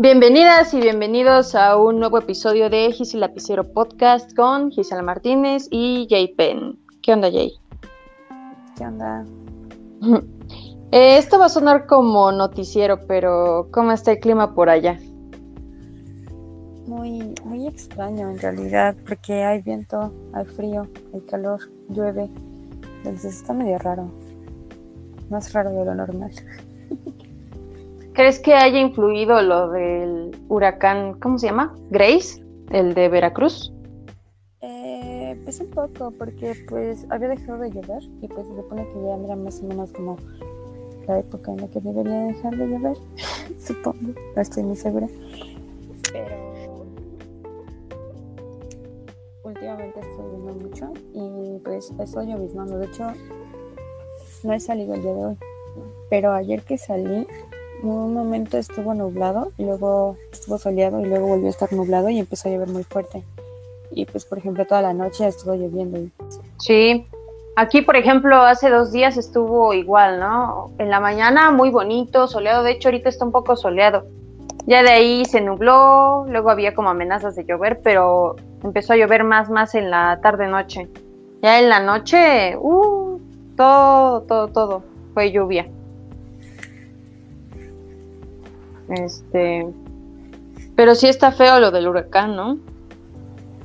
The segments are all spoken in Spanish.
Bienvenidas y bienvenidos a un nuevo episodio de Gis y Lapicero Podcast con Gisela Martínez y Jay Penn. ¿Qué onda, Jay? ¿Qué onda? Eh, esto va a sonar como noticiero, pero ¿cómo está el clima por allá? Muy, muy extraño en realidad, porque hay viento, hay frío, hay calor, llueve. Entonces está medio raro. Más raro de lo normal. ¿Crees que haya influido lo del huracán, ¿cómo se llama? Grace, el de Veracruz. Eh, pues un poco, porque pues había dejado de llover y pues se supone que ya era más o menos como la época en la que debería dejar de llover, supongo, no estoy muy segura. Pero últimamente estoy viendo mucho y pues estoy lloviznando. De hecho, no he salido el día de hoy, pero ayer que salí un momento estuvo nublado y luego estuvo soleado y luego volvió a estar nublado y empezó a llover muy fuerte. Y pues, por ejemplo, toda la noche estuvo lloviendo. Sí, aquí, por ejemplo, hace dos días estuvo igual, ¿no? En la mañana muy bonito, soleado, de hecho ahorita está un poco soleado. Ya de ahí se nubló, luego había como amenazas de llover, pero empezó a llover más, más en la tarde-noche. Ya en la noche, uh, todo, todo, todo fue lluvia. Este, pero sí está feo lo del huracán, ¿no?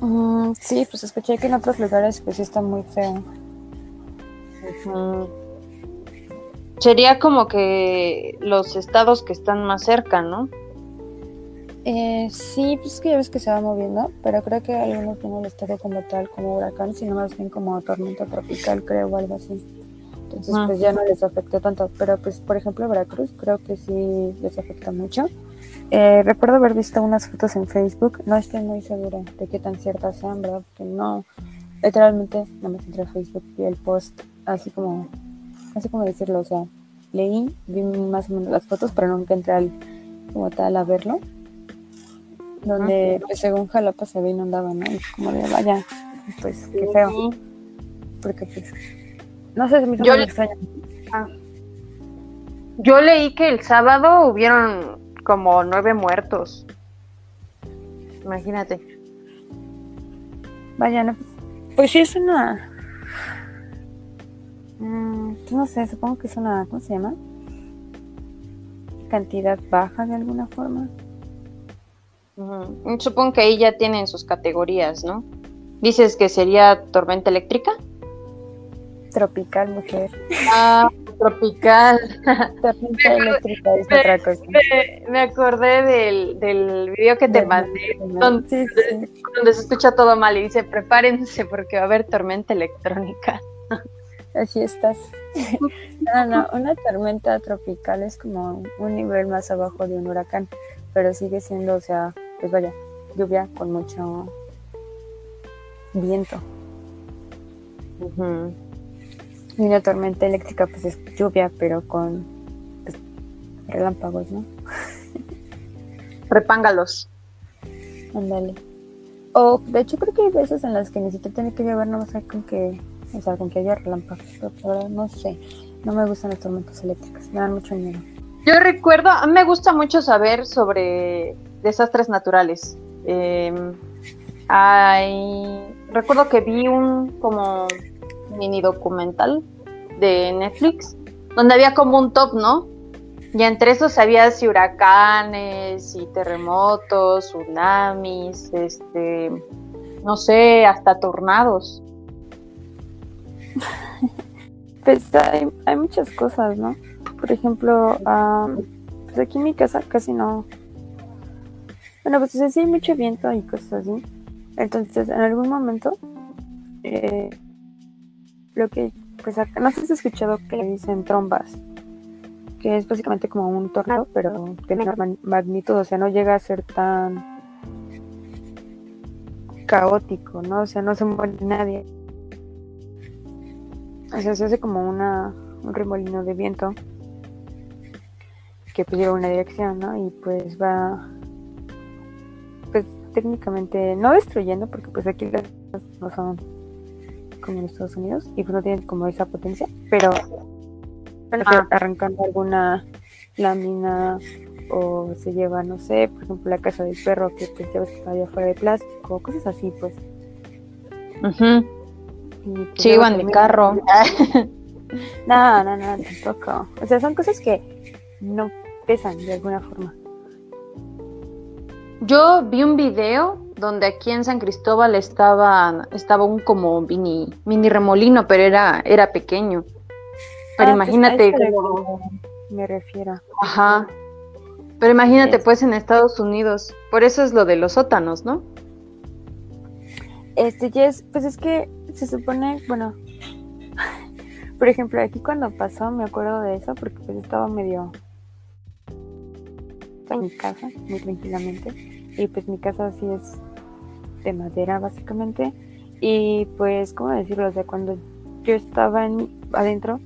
Mm, sí, pues escuché que en otros lugares pues sí está muy feo. Sería como que los estados que están más cerca, ¿no? Eh, sí, pues es que ya ves que se va moviendo, pero creo que algunos no el estado como tal, como huracán, sino más bien como tormenta tropical, creo, o algo así. Entonces, pues ya no les afectó tanto. Pero, pues, por ejemplo, Veracruz creo que sí les afecta mucho. Eh, recuerdo haber visto unas fotos en Facebook. No estoy muy segura de qué tan ciertas sean, ¿verdad? Porque no, literalmente, no me entré a Facebook y el post, así como, así como decirlo, o sea, leí, vi más o menos las fotos, pero nunca entré al, como tal a verlo. Donde, pues, según Jalapa se ve inundado, ¿no? Y como de, vaya, pues, qué feo. Porque, pues, no sé, si yo, ah. yo leí que el sábado hubieron como nueve muertos. Imagínate. Vaya, no, pues sí es una... Mm, no sé, supongo que es una... ¿Cómo se llama? Cantidad baja de alguna forma. Supongo que ahí ya tienen sus categorías, ¿no? Dices que sería tormenta eléctrica. Tropical, mujer. Ah, tropical. Tormenta eléctrica es otra cosa. Me, acordé del, del video que te mandé, donde, se escucha todo mal y dice, prepárense porque va a haber tormenta electrónica. Así estás. No, no, una tormenta tropical es como un nivel más abajo de un huracán, pero sigue siendo, o sea, pues vaya, lluvia con mucho viento. Y una tormenta eléctrica, pues es lluvia, pero con pues, relámpagos, ¿no? Repángalos. Ándale. O, de hecho, creo que hay veces en las que ni siquiera tiene que llover, no sé, con que, o sea, con que haya relámpagos, pero no sé. No me gustan las tormentas eléctricas, me dan mucho miedo. Yo recuerdo, a mí me gusta mucho saber sobre desastres naturales. Em, hay, recuerdo que vi un como mini documental de Netflix, donde había como un top, ¿no? Y entre esos había si huracanes y terremotos, tsunamis, este, no sé, hasta tornados. Pues hay, hay muchas cosas, ¿no? Por ejemplo, pues aquí en mi casa casi no. Bueno, pues sí hay mucho viento y cosas así. Entonces, en algún momento, eh, lo que, pues no has escuchado que dicen trombas, que es básicamente como un tornado, pero tiene magnitud, o sea, no llega a ser tan caótico, ¿no? O sea, no se muere nadie. O sea, se hace como una, un remolino de viento que pues lleva una dirección, ¿no? Y pues va, pues técnicamente, no destruyendo, porque pues aquí no son como en Estados Unidos y pues no tienen como esa potencia, pero ah. arrancando alguna lámina o se lleva, no sé, por ejemplo, la casa del perro que pues ya ves que está fuera de plástico, cosas así, pues. Ujú. Y, pues, Sí, de también- carro. No, no, no, tampoco. O sea, son cosas que no pesan de alguna forma. Yo vi un video donde aquí en San Cristóbal estaba, estaba un como mini, mini remolino, pero era, era pequeño. Pero Ah, pues, imagínate como- Me refiero. Ajá. Pero imagínate, Es- pues, en Estados Unidos. Por eso es lo de los sótanos, ¿no? Este, Jess, pues es que se supone, bueno, por ejemplo, aquí cuando pasó me acuerdo de eso porque pues estaba medio en mi casa, muy tranquilamente, y pues mi casa sí es de madera básicamente, y pues, ¿cómo decirlo? O sea, cuando yo estaba en- adentro,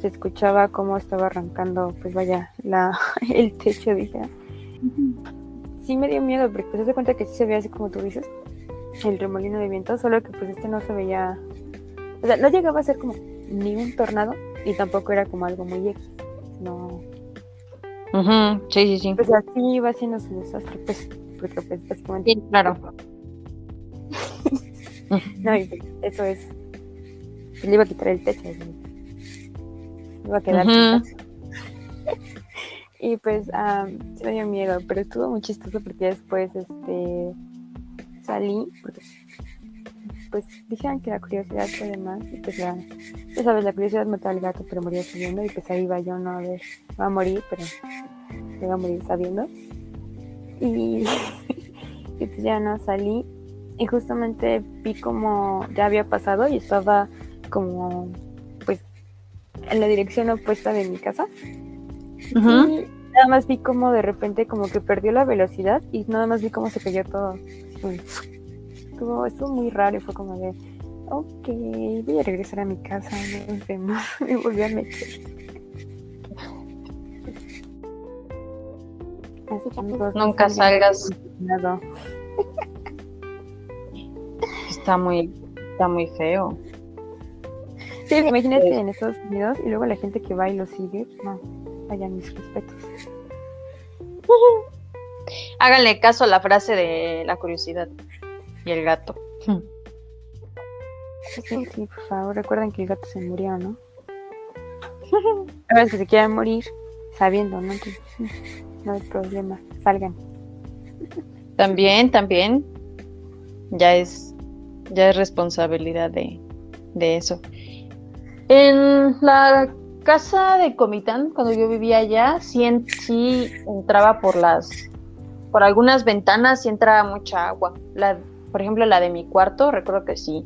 se escuchaba cómo estaba arrancando, pues vaya, la, el techo, dije. Sí me dio miedo porque pues se cuenta que sí se ve así como tú dices, el remolino de viento, solo que pues este no se veía, o sea, no llegaba a ser como ni un tornado y tampoco era como algo muy X, no, Ujú, Sí, sí, sí. pues así iba siendo su desastre, pues, porque pues básicamente, Sí, claro. no, y eso es, le iba a quitar el techo, iba a quedar casa. Y pues am, sí me dio miedo, pero estuvo muy chistoso porque después este salí, porque pues dijeron que la curiosidad fue de más, y pues la, ya sabes, la curiosidad mató al gato, pero moría sabiendo, y pues ahí iba yo, no a ver, va a morir, pero me va a morir sabiendo. Y, y pues ya no salí, y justamente vi como ya había pasado y estaba como pues en la dirección opuesta de mi casa. Y nada más vi como de repente como que perdió la velocidad y nada más vi cómo se cayó todo. Estuvo, estuvo muy raro y fue como de, ok, voy a regresar a mi casa, nos vemos. Y volví a meter. Así que amigos, Nunca salgas. nada. Está muy, está muy feo. Sí, imagínate en Estados Unidos y luego la gente que va y lo sigue, no, vaya mis respetos. Háganle caso a la frase de la curiosidad y el gato. Sí, sí, por favor, recuerden que el gato se murió, ¿no? A veces que se quieran morir sabiendo, ¿no? Sí, no hay problema, salgan. También, también. Ya es, ya es responsabilidad de, de eso. En la casa de Comitán, cuando yo vivía allá, sí, en- sí entraba por las, por algunas ventanas, sí entraba mucha agua. La, por ejemplo, la de mi cuarto, recuerdo que sí.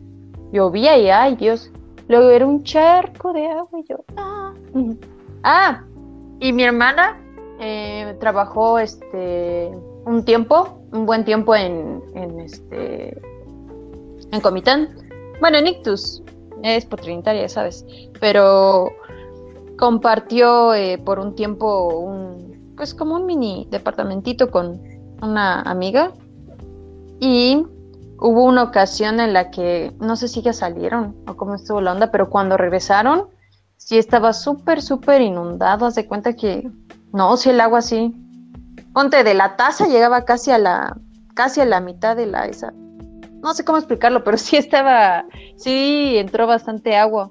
Llovía y ay Dios. Luego era un charco de agua y yo. Ah, ah y mi hermana eh, trabajó este un tiempo, un buen tiempo en, en este en Comitán. Bueno, en Ictus, es por Trinitaria, ¿sabes? Pero compartió eh, por un tiempo un, pues como un mini departamentito con una amiga y hubo una ocasión en la que no sé si ya salieron o cómo estuvo la onda, pero cuando regresaron sí estaba súper, súper inundado. Haz de cuenta que no, si el agua sí. Ponte de la taza llegaba casi a la, casi a la mitad de la esa. No sé cómo explicarlo, pero sí estaba, sí entró bastante agua.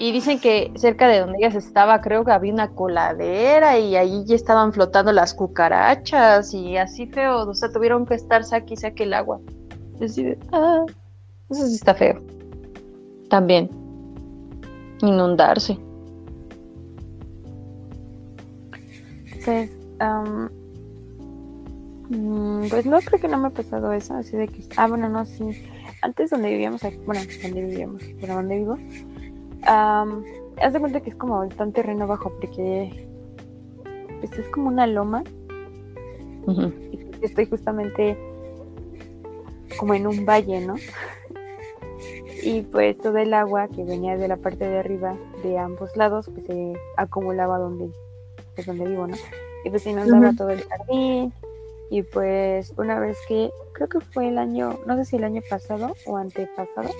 Y dicen que cerca de donde ellas estaba, creo que había una coladera y ahí ya estaban flotando las cucarachas y así feo. O sea, tuvieron que estar saque y saque el agua. Y así de, ah, eso sí está feo. También. Inundarse. Am, mm, pues no creo que no me ha pasado eso, así de que, ah, bueno, no, sí. Antes donde vivíamos, aquí- bueno, donde vivíamos, bueno, donde vivo, am, haz de cuenta que es como un terreno bajo, porque pues es como una loma y estoy justamente como en un valle, ¿no? Y pues todo el agua que venía de la parte de arriba de ambos lados pues se acumulaba donde pues donde vivo, ¿no? Y pues inundaba Ujú. todo el jardín y pues una vez que creo que fue el año, no sé si el año pasado o antepasado,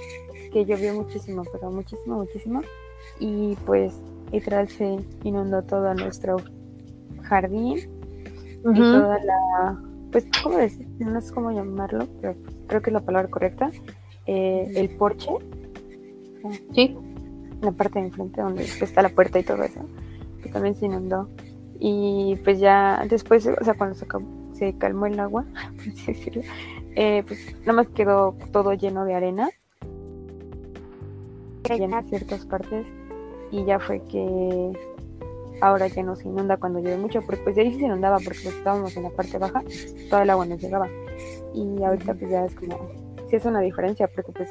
que llovió muchísimo, pero muchísimo, muchísimo y pues literal se inundó todo nuestro jardín y toda la, pues, ¿cómo decir? No sé cómo llamarlo, pero creo que es la palabra correcta, eh, el porche. Sí. La parte de enfrente donde está la puerta y todo eso, que también se inundó. Y pues ya después, o sea, cuando se, se calmó el agua, por así decirlo, eh, pues nada más quedó todo lleno de arena. Llena ciertas partes y ya fue que ahora ya no se inunda cuando llueve mucho, porque pues ahí sí se inundaba porque pues, estábamos en la parte baja, todo el agua nos llegaba. Y ahorita pues ya es como, sí es una diferencia, porque pues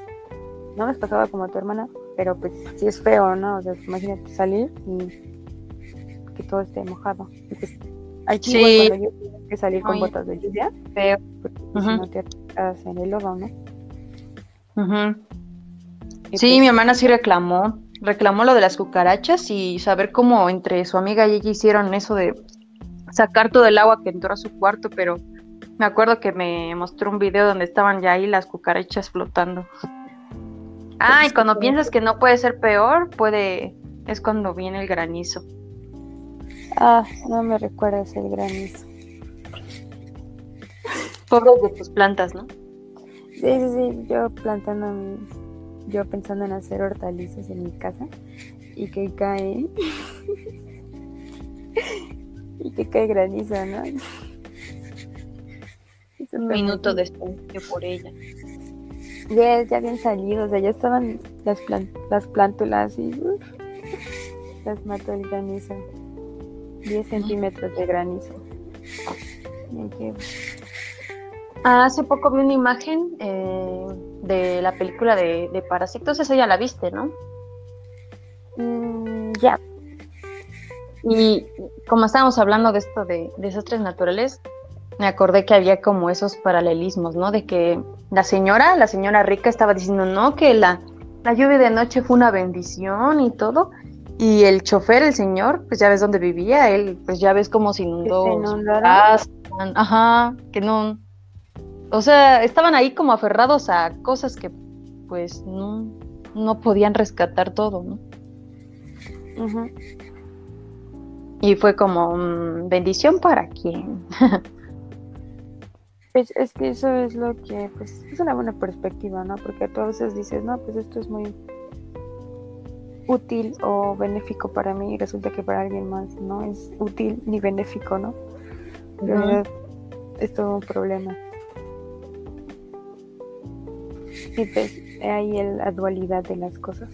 no nos pasaba como a tu hermana, pero pues sí es feo, ¿no? O sea, imagínate salir y que todo esté mojado. Y pues Aquí sí. cuando yo que salir con botas de lluvia, feo, porque si no te atas en el lodo, ¿no? Sí, pues mi hermana sí reclamó, reclamó lo de las cucarachas y saber cómo entre su amiga y ella hicieron eso de sacar todo el agua que entró a su cuarto, pero me acuerdo que me mostró un video donde estaban ya ahí las cucarachas flotando. Ah, y cuando piensas que no puede ser peor, puede, es cuando viene el granizo. Ah, no me recuerdas el granizo. Pobres de tus plantas, ¿no? Sí, sí, sí, yo plantando yo pensando en hacer hortalizas en mi casa y que cae y que cae granizo, ¿no? Un minuto después que por ella. Ya, ya habían salido, o sea, ya estaban las, las plántulas y las mató el granizo. 10 centímetros de granizo. Hace poco vi una imagen eh, de la película de, de, Parásitos, esa ya la viste, ¿no? Mm, ya. Y como estábamos hablando de esto de desastres naturales, me acordé que había como esos paralelismos, ¿no? De que la señora, la señora rica estaba diciendo, no, que la, la lluvia de noche fue una bendición y todo, y el chofer, el señor, pues ya ves dónde vivía, él, pues ya ves cómo se inundó. ajá, que no. O sea, estaban ahí como aferrados a cosas que pues no, no podían rescatar todo, ¿no? Y fue como, mm, bendición para quién. pues es que eso es lo que, pues, es una buena perspectiva, ¿no? Porque tú a veces dices, no, pues esto es muy útil o benéfico para mí y resulta que para alguien más no es útil ni benéfico, ¿no? En es todo un problema. Y pues ahí la dualidad de las cosas.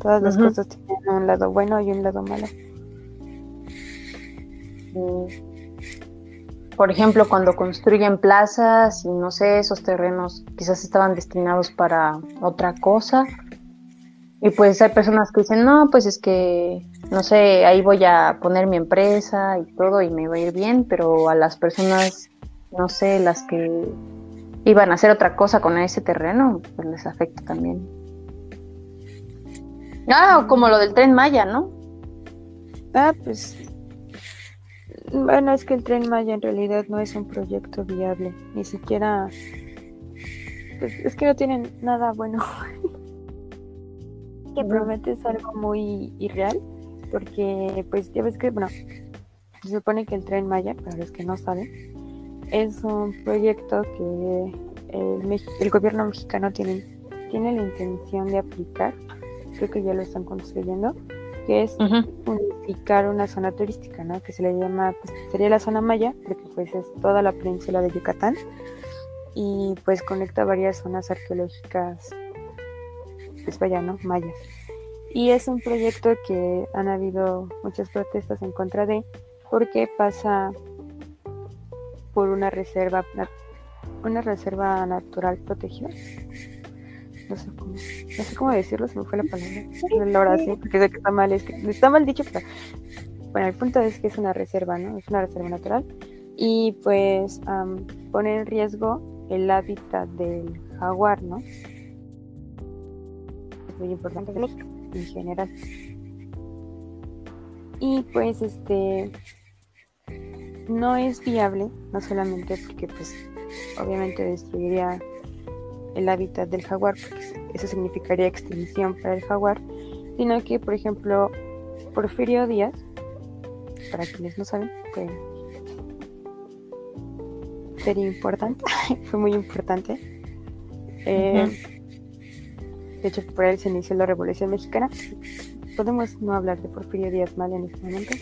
Todas las cosas tienen un lado bueno y un lado malo. Por ejemplo, cuando construyen plazas y no sé, esos terrenos quizás estaban destinados para otra cosa y pues hay personas que dicen, no, pues es que, no sé, ahí voy a poner mi empresa y todo y me va a ir bien, pero a las personas, no sé, las que iban a hacer otra cosa con ese terreno, pues les afecta también. Ah, como lo del tren Maya, ¿no? Ah, pues bueno, es que el tren Maya en realidad no es un proyecto viable, ni siquiera pues, es que no tienen nada bueno. que promete es algo muy irreal, porque pues ya ves que, bueno, se supone que el tren Maya, para los que no saben, es un proyecto que el, gobierno mexicano tiene, tiene la intención de aplicar, creo que ya lo están construyendo, que es unificar una zona turística, ¿no? Que se le llama, pues sería la zona Maya, porque pues es toda la península de Yucatán y pues conecta varias zonas arqueológicas pues vaya, ¿no? Mayas. Y es un proyecto que han habido muchas protestas en contra de, porque pasa por una reserva, una reserva natural protegida. No sé cómo, no sé cómo decirlo, se me fue la palabra. La sí, porque sé que está mal, es que está mal dicho, pero bueno, el punto es que es una reserva, ¿no? Es una reserva natural. Y pues pone en riesgo el hábitat del jaguar, ¿no? Muy importante en general. Y pues este no es viable, no solamente porque pues obviamente destruiría el hábitat del jaguar, porque eso significaría extinción para el jaguar, sino que por ejemplo Porfirio Díaz, para quienes no saben, very important, fue muy importante. Eh, hecho, por él se inició la Revolución Mexicana. Podemos no hablar de Porfirio Díaz mal en este momento.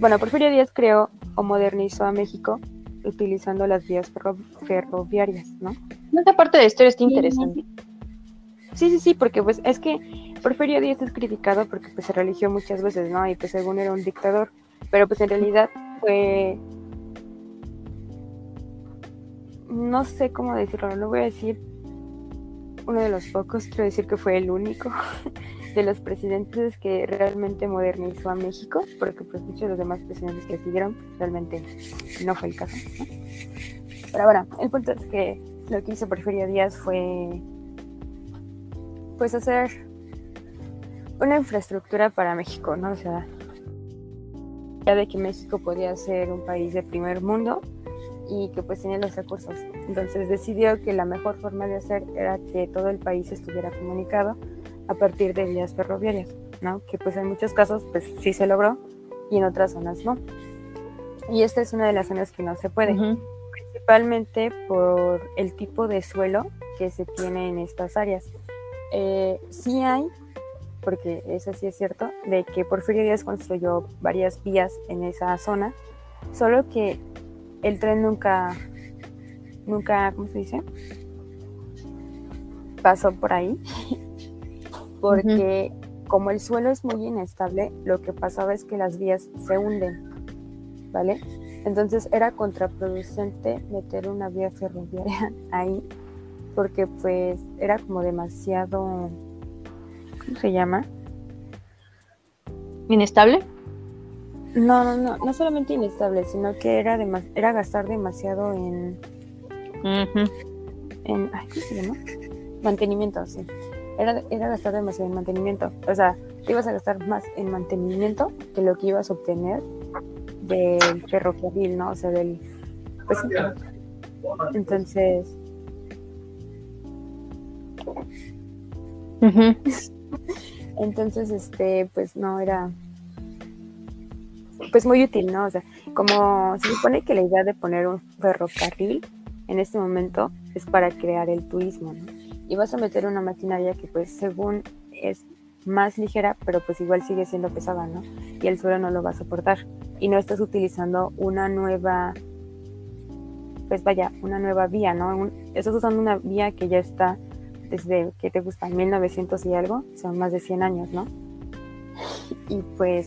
Bueno, Porfirio Díaz creó o modernizó a México utilizando las vías ferroviarias, ¿no? Esta parte de la historia está interesante. Sí, sí, sí, porque pues es que Porfirio Díaz es criticado porque pues se religió muchas veces, ¿no? Y pues según era un dictador, pero pues en realidad fue no sé cómo decirlo, no voy a decir uno de los pocos, quiero decir que fue el único de los presidentes que realmente modernizó a México, porque pues muchos de los demás presidentes que siguieron pues, realmente no fue el caso. Pero bueno, el punto es que lo que hizo Porfirio Díaz fue pues hacer una infraestructura para México, ¿no? O sea, ya de que México podía ser un país de primer mundo y que pues tenía los recursos. Entonces decidió que la mejor forma de hacer era que todo el país estuviera comunicado a partir de vías ferroviarias, ¿no? Que pues en muchos casos pues sí se logró y en otras zonas no. Y esta es una de las zonas que no se puede, principalmente por el tipo de suelo que se tiene en estas áreas. Eh, sí hay, porque eso sí es cierto, de que Porfirio Díaz construyó varias vías en esa zona, solo que el tren nunca, nunca, ¿cómo se dice? Pasó por ahí, porque como el suelo es muy inestable, lo que pasaba es que las vías se hunden, ¿vale? Entonces era contraproducente meter una vía ferroviaria ahí, porque pues era como demasiado, ¿cómo se llama? ¿Inestable? No, no, no, no solamente inestable, sino que era, era gastar demasiado en, en ¿cómo se llama? Mantenimiento, sí. Era, era gastar demasiado en mantenimiento. O sea, te ibas a gastar más en mantenimiento que lo que ibas a obtener del ferrocarril, ¿no? O sea, del... Pues, entonces... Entonces, este, pues no era pues muy útil, ¿no? O sea, como se supone que la idea de poner un ferrocarril en este momento es para crear el turismo, ¿no? Y vas a meter una maquinaria que pues según es más ligera, pero pues igual sigue siendo pesada, ¿no? Y el suelo no lo va a soportar. Y no estás utilizando una nueva, pues vaya, una nueva vía, ¿no? estás usando una vía que ya está desde, que te gusta? 1900 y algo, son más de 100 años, ¿no? Y pues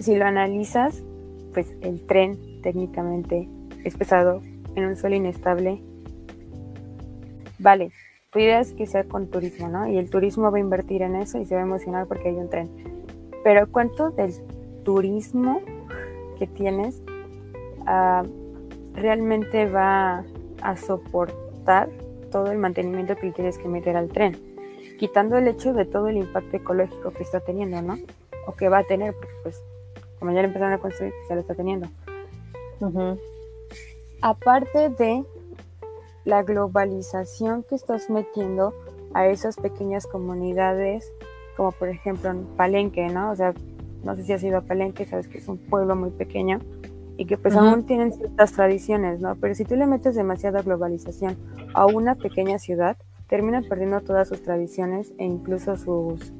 si lo analizas, pues el tren técnicamente es pesado en un suelo inestable. Vale, tu idea es que sea con turismo, ¿no? Y el turismo va a invertir en eso y se va a emocionar porque hay un tren. Pero ¿cuánto del turismo que tienes ah, realmente va a soportar todo el mantenimiento que quieres que meter al tren? Quitando el hecho de todo el impacto ecológico que está teniendo, ¿no? O que va a tener, pues como ya lo empezaron a construir, ya lo está teniendo. Aparte de la globalización que estás metiendo a esas pequeñas comunidades, como por ejemplo en Palenque, ¿no? O sea, no sé si has ido a Palenque, sabes que es un pueblo muy pequeño y que pues aún tienen ciertas tradiciones, ¿no? Pero si tú le metes demasiada globalización a una pequeña ciudad, termina perdiendo todas sus tradiciones e incluso sus,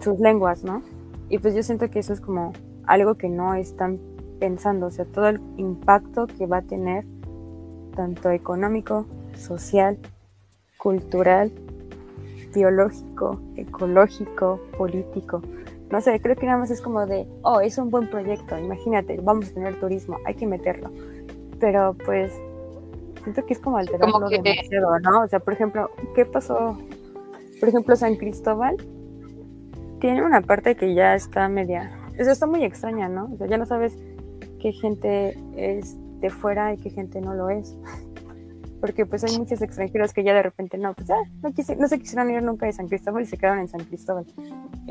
sus lenguas, ¿no? Y pues yo siento que eso es como algo que no están pensando, o sea, todo el impacto que va a tener, tanto económico, social, cultural, biológico, ecológico, político. No sé, creo que nada más es como de, oh, es un buen proyecto, imagínate, vamos a tener turismo, hay que meterlo. Pero pues siento que es como alterarlo demasiado, ¿no? O sea, por ejemplo, ¿qué pasó? Por ejemplo, San Cristóbal tiene una parte que ya está media, eso está muy extraña, ¿no? O sea, ya no sabes qué gente es de fuera y qué gente no lo es. Porque pues hay muchos extranjeros que ya de repente no, pues ya no, no se quisieron ir nunca de San Cristóbal y se quedaron en San Cristóbal.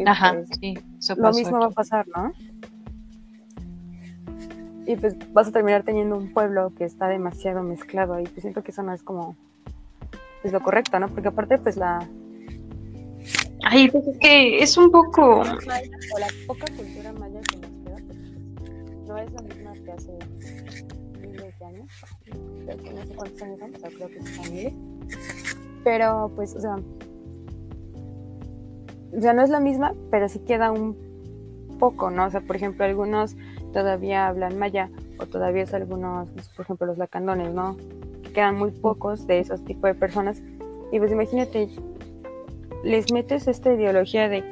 Ajá, pues, sí, Lo mismo va a pasar, ¿no? Y pues vas a terminar teniendo un pueblo que está demasiado mezclado y pues siento que eso no es como es lo correcto, ¿no? Porque aparte pues la, Ay, pues es que es un poco. O la poca cultura maya que nos queda, no es la misma que hace miles de años. Creo que no sé cuántos años son, pero creo que son miles. Pero pues, o sea, ya no es la misma, pero sí queda un poco, ¿no? O sea, por ejemplo, algunos todavía hablan maya o todavía es algunos, pues, por ejemplo, los lacandones, ¿no? Quedan muy pocos de esos tipos de personas. Y pues imagínate, les metes esta ideología de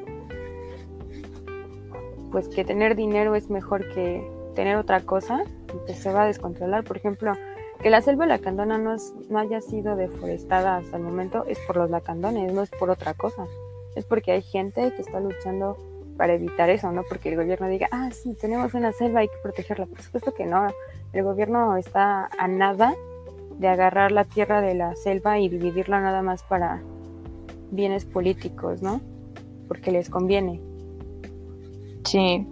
pues que tener dinero es mejor que tener otra cosa, pues se va a descontrolar. Por ejemplo, que la selva lacandona no, no haya sido deforestada hasta el momento es por los lacandones, no es por otra cosa. Es porque hay gente que está luchando para evitar eso, no porque el gobierno diga, ah, sí, tenemos una selva, hay que protegerla. Por supuesto que no. El gobierno está a nada de agarrar la tierra de la selva y dividirla nada más para bienes políticos, ¿no? Porque les conviene. Sí.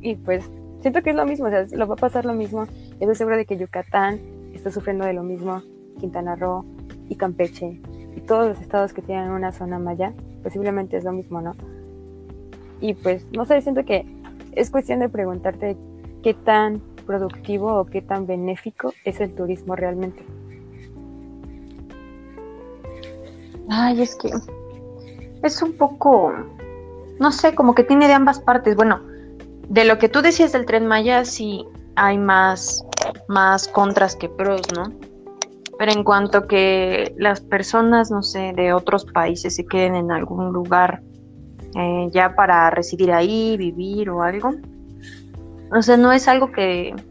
Y pues siento que es lo mismo, o sea, lo va a pasar lo mismo. Estoy segura de que Yucatán está sufriendo de lo mismo, Quintana Roo y Campeche y todos los estados que tienen una zona maya, posiblemente es lo mismo, ¿no? Y pues, no sé, siento que es cuestión de preguntarte qué tan productivo o qué tan benéfico es el turismo realmente. Ay, es que es un poco, no sé, como que tiene de ambas partes. Bueno, de lo que tú decías del tren Maya, sí hay más, más contras que pros, ¿no? Pero en cuanto que las personas, no sé, de otros países se queden en algún lugar eh, ya para residir ahí, vivir o algo, o sea, no es algo que, que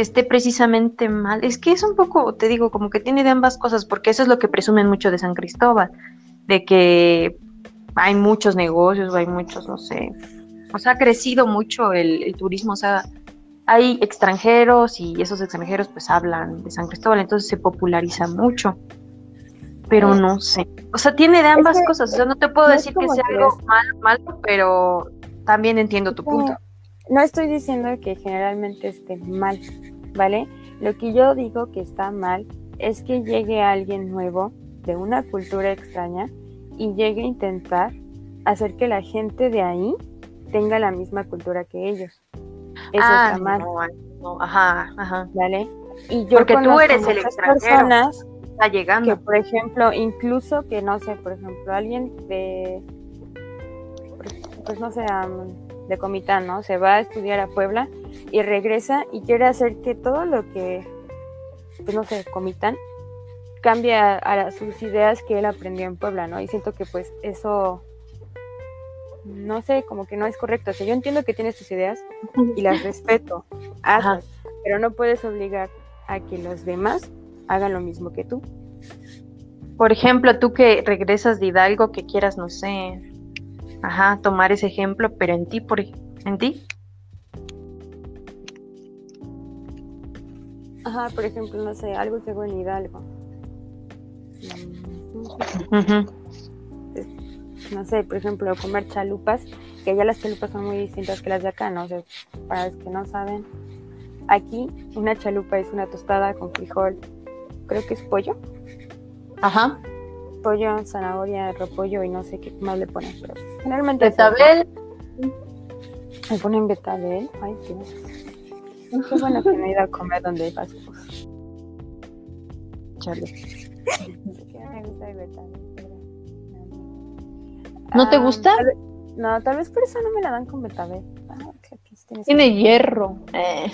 esté precisamente mal. Es que es un poco, te digo, como que tiene de ambas cosas, porque eso es lo que presumen mucho de San Cristóbal, de que hay muchos negocios, hay muchos, no sé, o sea, ha crecido mucho el, el turismo, o sea, hay extranjeros y esos extranjeros pues hablan de San Cristóbal, entonces se populariza mucho. Pero no sé. O sea, tiene de ambas cosas. O sea, no te puedo decir que sea algo malo, malo, pero también entiendo tu punto. No estoy diciendo que generalmente esté mal, ¿vale? Lo que yo digo que está mal es que llegue alguien nuevo de una cultura extraña y llegue a intentar hacer que la gente de ahí tenga la misma cultura que ellos. Eso ah, está mal. No, ajá, ajá. ¿Vale? Y yo Porque tú eres el extranjero. Personas está llegando. Que, por ejemplo, incluso que, no sé, por ejemplo, alguien de, pues no sé, de Comitán, ¿no? Se va a estudiar a Puebla y regresa y quiere hacer que todo lo que, pues no sé, Comitán, cambie a, a sus ideas que él aprendió en Puebla, ¿no? Y siento que pues eso no sé, como que no es correcto. O sea, yo entiendo que tienes tus ideas y las respeto, pero no puedes obligar a que los demás hagan lo mismo que tú. Por ejemplo, tú que regresas de Hidalgo, que quieras, no sé, ajá, tomar ese ejemplo, pero en ti, por en ti. Ajá, por ejemplo, no sé, algo que hago en Hidalgo no sé, por ejemplo, comer chalupas, que ya las chalupas son muy distintas que las de acá, ¿no? O sea, para los que no saben, aquí una chalupa es una tostada con frijol, creo que es pollo. Ajá. Pollo, zanahoria, repollo y no sé qué más le ponen, pero generalmente... Betabel. Me ponen betabel, ay Dios. Qué bueno que me he ido a comer donde hay pascos. Chale. me gusta el betabel. ¿No te gusta? no, tal vez por eso no me la dan con betabel. Ah, Tiene hierro. Eh.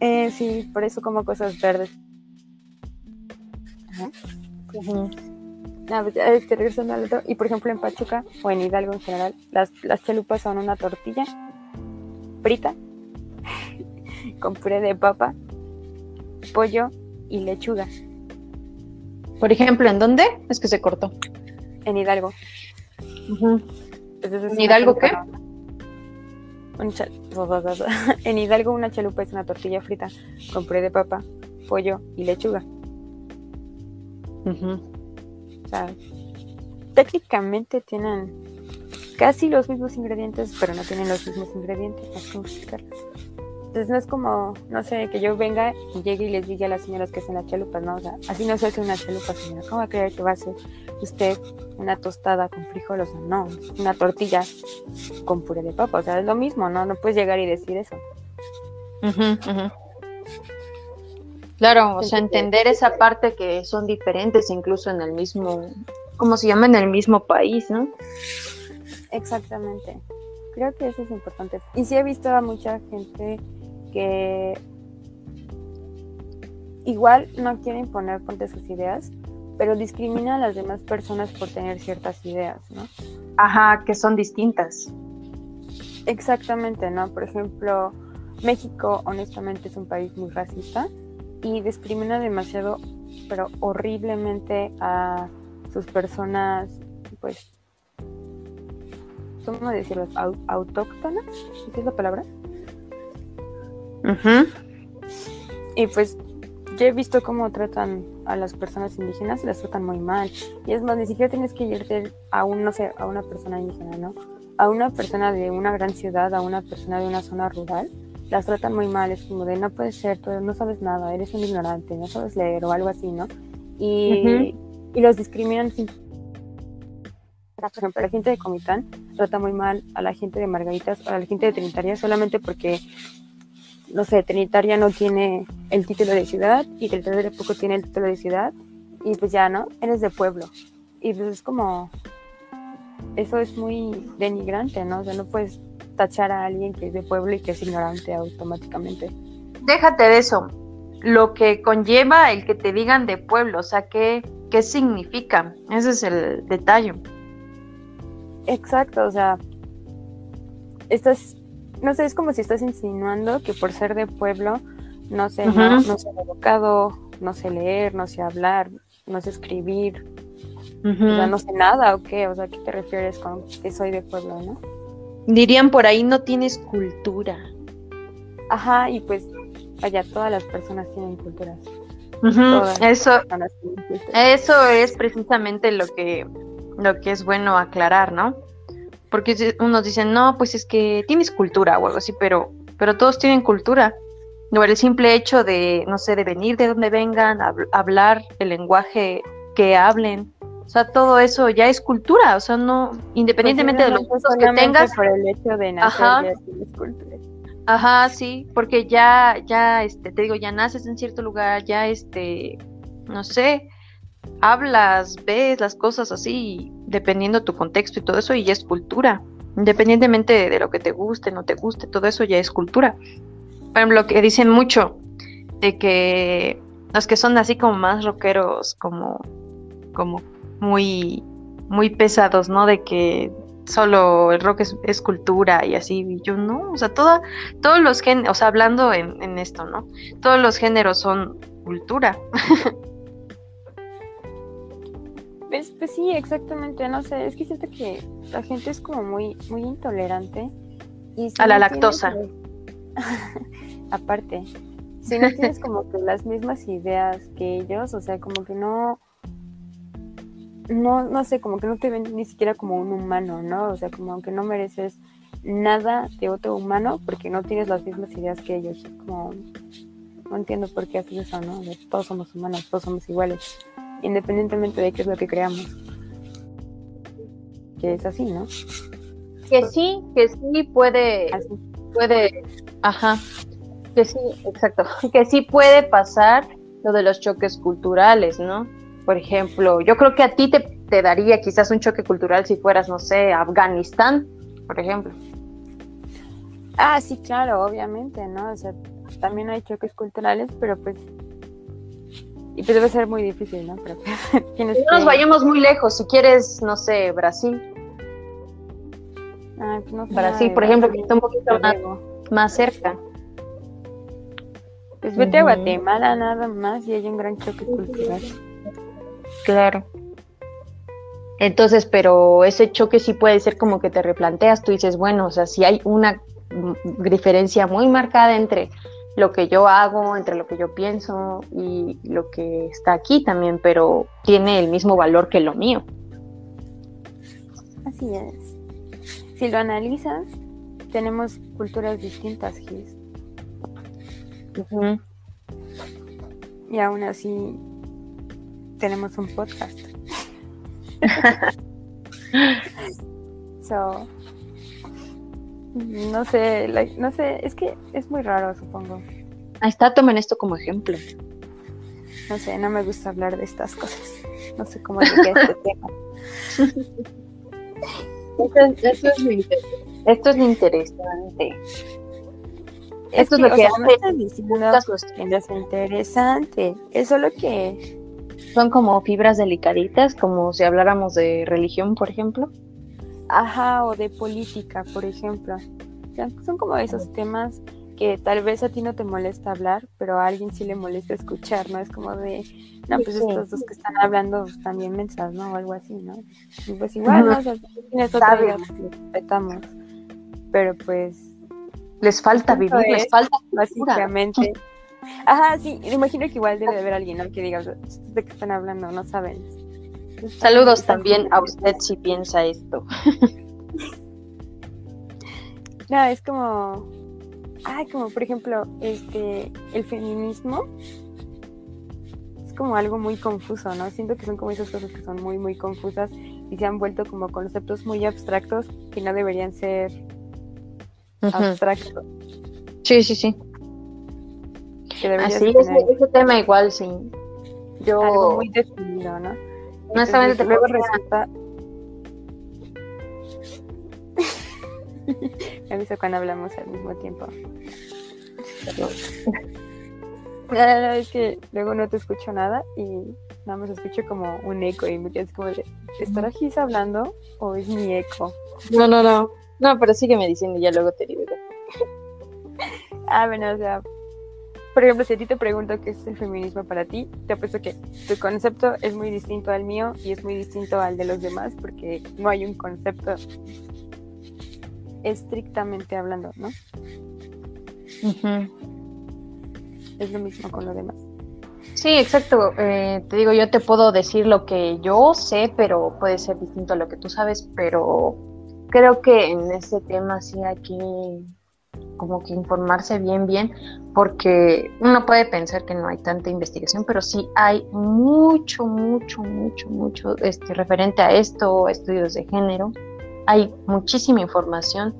eh. sí, por eso como cosas verdes. Ajá. Regresando al otro. Y por ejemplo en Pachuca o en Hidalgo en general, las, las chalupas son una tortilla frita con puré de papa, pollo y lechuga. Por ejemplo, ¿en dónde? Es que se cortó. En Hidalgo. ¿En Hidalgo qué? en Hidalgo una chalupa es una tortilla frita con puré de papa, pollo y lechuga. Técnicamente tienen casi los mismos ingredientes, pero no tienen los mismos ingredientes. Entonces no es como, no sé, que yo venga y llegue y les diga a las señoras que hacen las chalupas, ¿no? O sea, así no se hace una chalupa, señora. ¿Cómo va a creer que va a hacer usted una tostada con frijoles? No, una tortilla con puré de papa. O sea, es lo mismo, ¿no? No puedes llegar y decir eso. Claro, o sea, entender esa parte que son diferentes incluso en el mismo, ¿cómo se llama? En el mismo país, ¿no? Exactamente. Creo que eso es importante. Y sí he visto a mucha gente que igual no quiere imponer ponte sus ideas, pero discrimina a las demás personas por tener ciertas ideas, ¿no? Ajá, que son distintas. Exactamente, ¿no? Por ejemplo, México honestamente es un país muy racista y discrimina demasiado, pero horriblemente a sus personas, pues, ¿cómo decirlo? autóctonas, ¿qué es la palabra? Y pues yo he visto cómo tratan a las personas indígenas las tratan muy mal. Y es más, ni siquiera tienes que irte a un, no sé, a una persona indígena, ¿no? A una persona de una gran ciudad, a una persona de una zona rural las tratan muy mal, es como de no puedes ser, tú no sabes nada, eres un ignorante, no sabes leer o algo así, ¿no? Y, y los discriminan sin... Por ejemplo, la gente de Comitán trata muy mal a la gente de Margaritas o a la gente de Trinitaria solamente porque, no sé, Trinitaria no tiene el título de ciudad y Trinitaria tampoco tiene el título de ciudad y pues ya, ¿no? Eres de pueblo. Y pues es como... Eso es muy denigrante, ¿no? O sea, no puedes tachar a alguien que es de pueblo y que es ignorante automáticamente. Déjate de eso. Lo que conlleva el que te digan de pueblo, o sea, ¿qué, qué significa? Ese es el detalle. Exacto, o sea, estás, no sé, es como si estás insinuando que por ser de pueblo no sé, no, sé educado, no sé leer, no sé hablar, no sé escribir, o sea, no sé nada o qué, o sea, ¿qué te refieres con que soy de pueblo, no? Dirían por ahí no tienes cultura. Ajá, y pues allá todas las personas tienen culturas. Eso, eso es precisamente lo que, lo que es bueno aclarar, ¿no? Porque unos dicen, no, pues es que tienes cultura o algo así, pero, pero todos tienen cultura. No, el simple hecho de, no sé, de venir de donde vengan, hablar el lenguaje que hablen, o sea, todo eso ya es cultura, o sea, no, independientemente de los gustos que tengas. Por el hecho de nacer Ajá. ya cultura. Ajá, sí, porque ya, ya, este, te digo, ya naces en cierto lugar, ya, este, no sé, hablas, ves las cosas así, dependiendo tu contexto y todo eso, y ya es cultura. Independientemente de lo que te guste, no te guste, todo eso ya es cultura. Por ejemplo, lo que dicen mucho de que los que son así como más rockeros, como, como muy, muy pesados, ¿no? De que solo el rock es, cultura y así, y yo no, o sea, toda, todos los géneros, o sea, hablando en, esto, ¿no? Todos los géneros son cultura. Pues, pues, sí, exactamente, no sé, es que siento que la gente es como muy, muy intolerante. Y a la lactosa. Aparte, si no tienes como que las mismas ideas que ellos, o sea, como que no, no, no sé, como que no te ven ni siquiera como un humano, ¿no? O sea, como aunque no mereces nada de otro humano porque no tienes las mismas ideas que ellos. Como, no entiendo por qué haces eso, ¿no? todos somos humanos, todos somos iguales, independientemente de qué es lo que creamos. Que es así, ¿no? Que sí, que sí puede, puede, ajá, que sí, exacto, que sí puede pasar lo de los choques culturales, ¿no? Por ejemplo, yo creo que a ti te, daría quizás un choque cultural si fueras, no sé, Afganistán, por ejemplo. Ah, sí, claro, obviamente, ¿no? O sea, también hay choques culturales, pero pues... Y pues debe ser muy difícil, ¿no? Pero tienes no nos vayamos muy lejos, si quieres, no sé, Brasil. Ah, pues no sé, Brasil, por ejemplo, que está un poquito más, cerca. Pues vete a Guatemala nada más y hay un gran choque cultural. Claro. Entonces, pero ese choque sí puede ser como que te replanteas, tú dices, bueno, o sea, si hay una diferencia muy marcada entre lo que yo hago, entre lo que yo pienso y lo que está aquí también, pero tiene el mismo valor que lo mío. Así es. Si lo analizas, tenemos culturas distintas, Gis. Y aún así tenemos un podcast. so, No sé, no sé, es que es muy raro, supongo. Ahí está, tomen esto como ejemplo. No sé, no me gusta hablar de estas cosas. No sé cómo llegué a este tema. esto, es lo esto es lo interesante. Esto es, lo que hace diciendo es interesante. Eso es lo que son como fibras delicaditas, como si habláramos de religión, por ejemplo. Ajá, o de política, por ejemplo. son como esos temas que tal vez a ti no te molesta hablar, pero a alguien sí le molesta escuchar, ¿no? Es como de, no, pues estos dos que están hablando están bien mensas, ¿no? O algo así, ¿no? Y pues igual, ¿no? O sea, tienes otra idea, pues, respetamos. Pero pues... Les falta vivir, les falta... Básicamente... Ajá, sí, me imagino que igual debe de haber alguien, ¿no? Que diga, ¿de qué están hablando? No saben. Saludos también a usted si piensa esto. no, es como, ay, como por ejemplo, este, el feminismo es como algo muy confuso, ¿no? Siento que son como esas cosas que son muy, muy confusas y se han vuelto como conceptos muy abstractos que no deberían ser abstractos. Sí, sí, sí. Así, ese, ese, tema igual, sí. Yo... Algo muy definido, ¿no? No te luego resulta... Me aviso cuando hablamos al mismo tiempo. No, no, no, es que luego no te escucho nada y nada más escucho como un eco y me quedas como de, ¿estará Gisa hablando o es mi eco? No, no, no. No, pero sígueme diciendo y ya luego te digo. ah, bueno, o sea, por ejemplo, si a ti te pregunto qué es el feminismo para ti, te apuesto que tu concepto es muy distinto al mío y es muy distinto al de los demás porque no hay un concepto estrictamente hablando, ¿no? Es lo mismo con lo demás. Sí, exacto. Eh, te digo, yo te puedo decir lo que yo sé, pero puede ser distinto a lo que tú sabes, pero creo que en ese tema sí hay que como que informarse bien, bien, porque uno puede pensar que no hay tanta investigación, pero sí hay mucho, mucho, mucho, mucho este, referente a esto, estudios de género. Hay muchísima información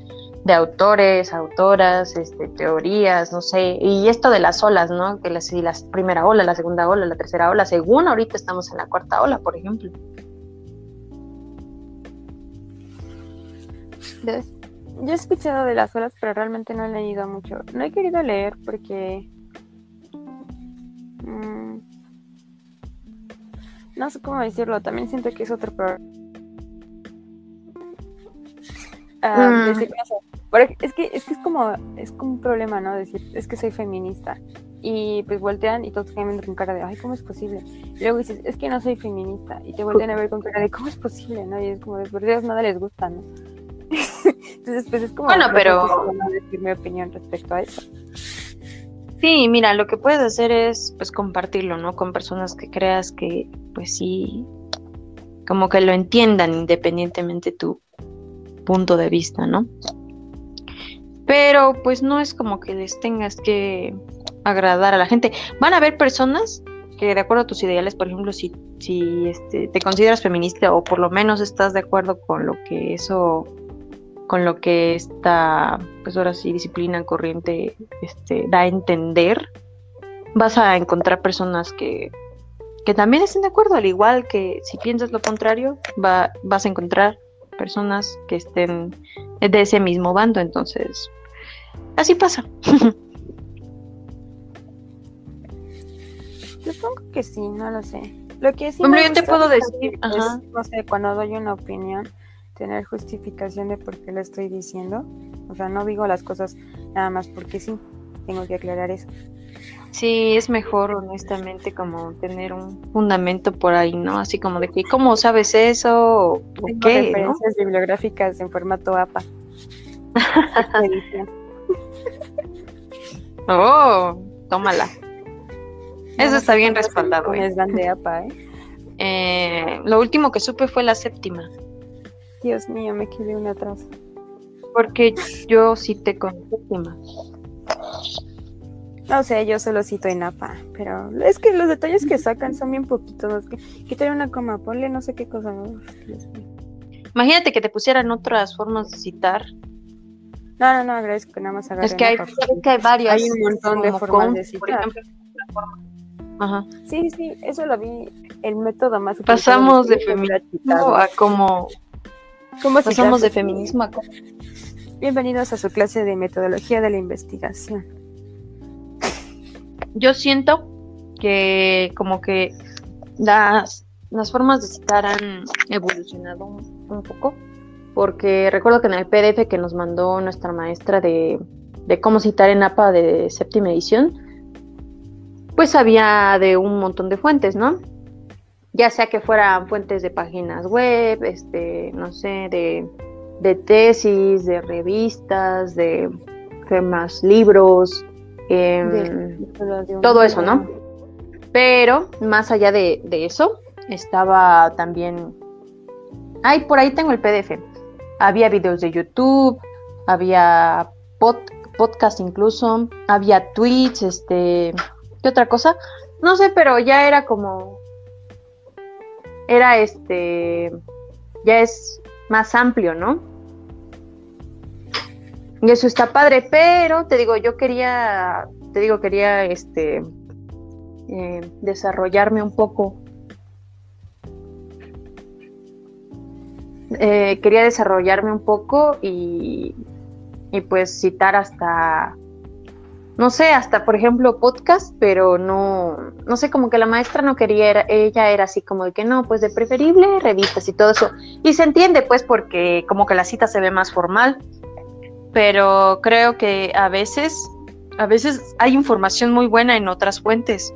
de autores, autoras, este, teorías, no sé, y esto de las olas, ¿no? Que la, la primera ola, la segunda ola, la tercera ola, según ahorita estamos en la cuarta ola, por ejemplo. Yo he escuchado de las olas, pero realmente no he leído mucho. No he querido leer porque... Mm, no sé cómo decirlo, también siento que es otro problema. Ah, mm. es que es que es como es como un problema, ¿no? Decir, es que soy feminista. Y pues voltean y todos viendo con cara de, ay, ¿cómo es posible? Y luego dices, es que no soy feminista. Y te voltean a ver con cara de, ¿cómo es posible? ¿no? Y es como, de por Dios, nada les gusta, ¿no? Entonces, pues es como bueno, pero decir mi opinión respecto a eso. Sí, mira, lo que puedes hacer es pues compartirlo, ¿no? Con personas que creas que pues sí como que lo entiendan independientemente tu punto de vista, ¿no? Pero pues no es como que les tengas que agradar a la gente. Van a haber personas que de acuerdo a tus ideales, por ejemplo, si, si este, te consideras feminista o por lo menos estás de acuerdo con lo que eso con lo que esta, pues ahora sí, disciplina corriente este, da a entender, vas a encontrar personas que, que también estén de acuerdo, al igual que si piensas lo contrario, va, vas a encontrar personas que estén de ese mismo bando, entonces, así pasa. Supongo que sí, no lo sé. Lo que sí yo te puedo decir, no sé, cuando doy una opinión, tener justificación de por qué lo estoy diciendo. O sea, no digo las cosas nada más porque sí, tengo que aclarar eso. Sí, es mejor honestamente como tener un fundamento por ahí, ¿no? Así como de que, ¿cómo sabes eso? ¿O qué? referencias bibliográficas en formato APA. oh, tómala. Eso está bien respaldado. ¿eh? de APA, ¿eh? ¿eh? Lo último que supe fue la séptima. Dios mío, me quedé una atrás. Porque yo cité con séptima. No sé, yo solo cito en APA, pero es que los detalles que sacan son bien poquitos. Que, quítale una coma, ponle no sé qué cosa. Imagínate que te pusieran otras formas de citar. No, no, no, agradezco que nada más agarre Es que hay, es que hay varias. Hay un montón de formas con, de Por citar. ejemplo, la forma. Ajá. Sí, sí, eso lo vi, el método más Pasamos de feminismo a como. ¿Cómo? Pasamos de feminismo a. Bienvenidos a su clase de metodología de la investigación. Yo siento que como que las, las formas de citar han evolucionado un, un poco, porque recuerdo que en el PDF que nos mandó nuestra maestra de, de cómo citar en APA de séptima edición, pues había de un montón de fuentes, ¿no? Ya sea que fueran fuentes de páginas web, este, no sé, de, de tesis, de revistas, de ¿qué más libros, em, De- todo eso, ¿no? Pero más allá de, de eso, estaba también. Ay, por ahí tengo el PDF. Había videos de YouTube, había pod- podcast incluso, había tweets, este. ¿Qué otra cosa? No sé, pero ya era como. Era este. Ya es más amplio, ¿no? Y eso está padre, pero te digo, yo quería. Te digo, quería este eh, desarrollarme un poco. Eh, quería desarrollarme un poco y, y pues citar hasta, no sé, hasta por ejemplo podcast, pero no, no sé, como que la maestra no quería, ella era así como de que no, pues de preferible revistas y todo eso. Y se entiende pues porque como que la cita se ve más formal, pero creo que a veces, a veces hay información muy buena en otras fuentes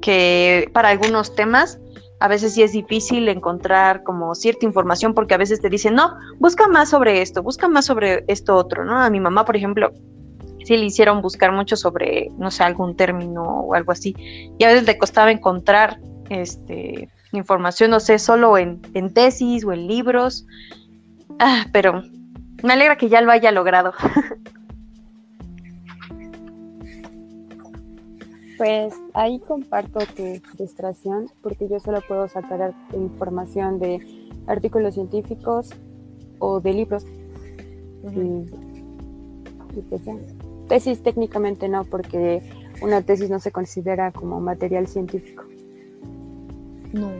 que para algunos temas a veces sí es difícil encontrar como cierta información porque a veces te dicen, no, busca más sobre esto, busca más sobre esto otro, ¿no? A mi mamá, por ejemplo, sí le hicieron buscar mucho sobre, no sé, algún término o algo así, y a veces le costaba encontrar este, información, no sé, solo en, en tesis o en libros, ah, pero me alegra que ya lo haya logrado. Pues ahí comparto tu frustración porque yo solo puedo sacar ar- información de artículos científicos o de libros. Y, y pues. Tesis técnicamente no, porque una tesis no se considera como material científico. No.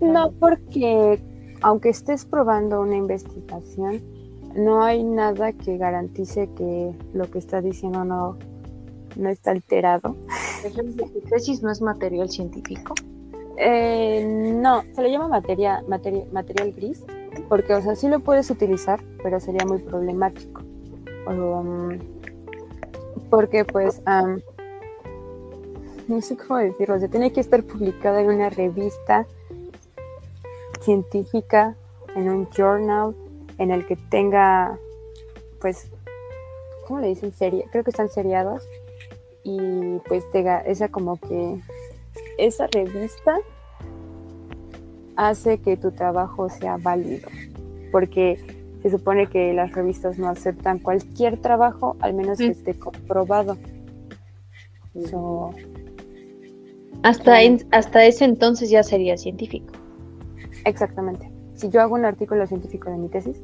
No, porque aunque estés probando una investigación, no hay nada que garantice que lo que está diciendo no, no está alterado. Tu tesis no es material científico. Eh, no, se le llama materia, materia, material gris, porque, o sea, sí lo puedes utilizar, pero sería muy problemático. Um, porque, pues, no sé cómo decirlo, o tiene que estar publicado en una revista científica, en un journal, en el que tenga, pues, ¿cómo le dicen? Serie, creo que están seriados, y pues tenga esa como que esa revista hace que tu trabajo sea válido, porque se supone que las revistas no aceptan cualquier trabajo, al menos que esté comprobado. So, Hasta, en- hasta ese entonces ya sería científico. exactamente. Si yo hago un artículo científico de mi tesis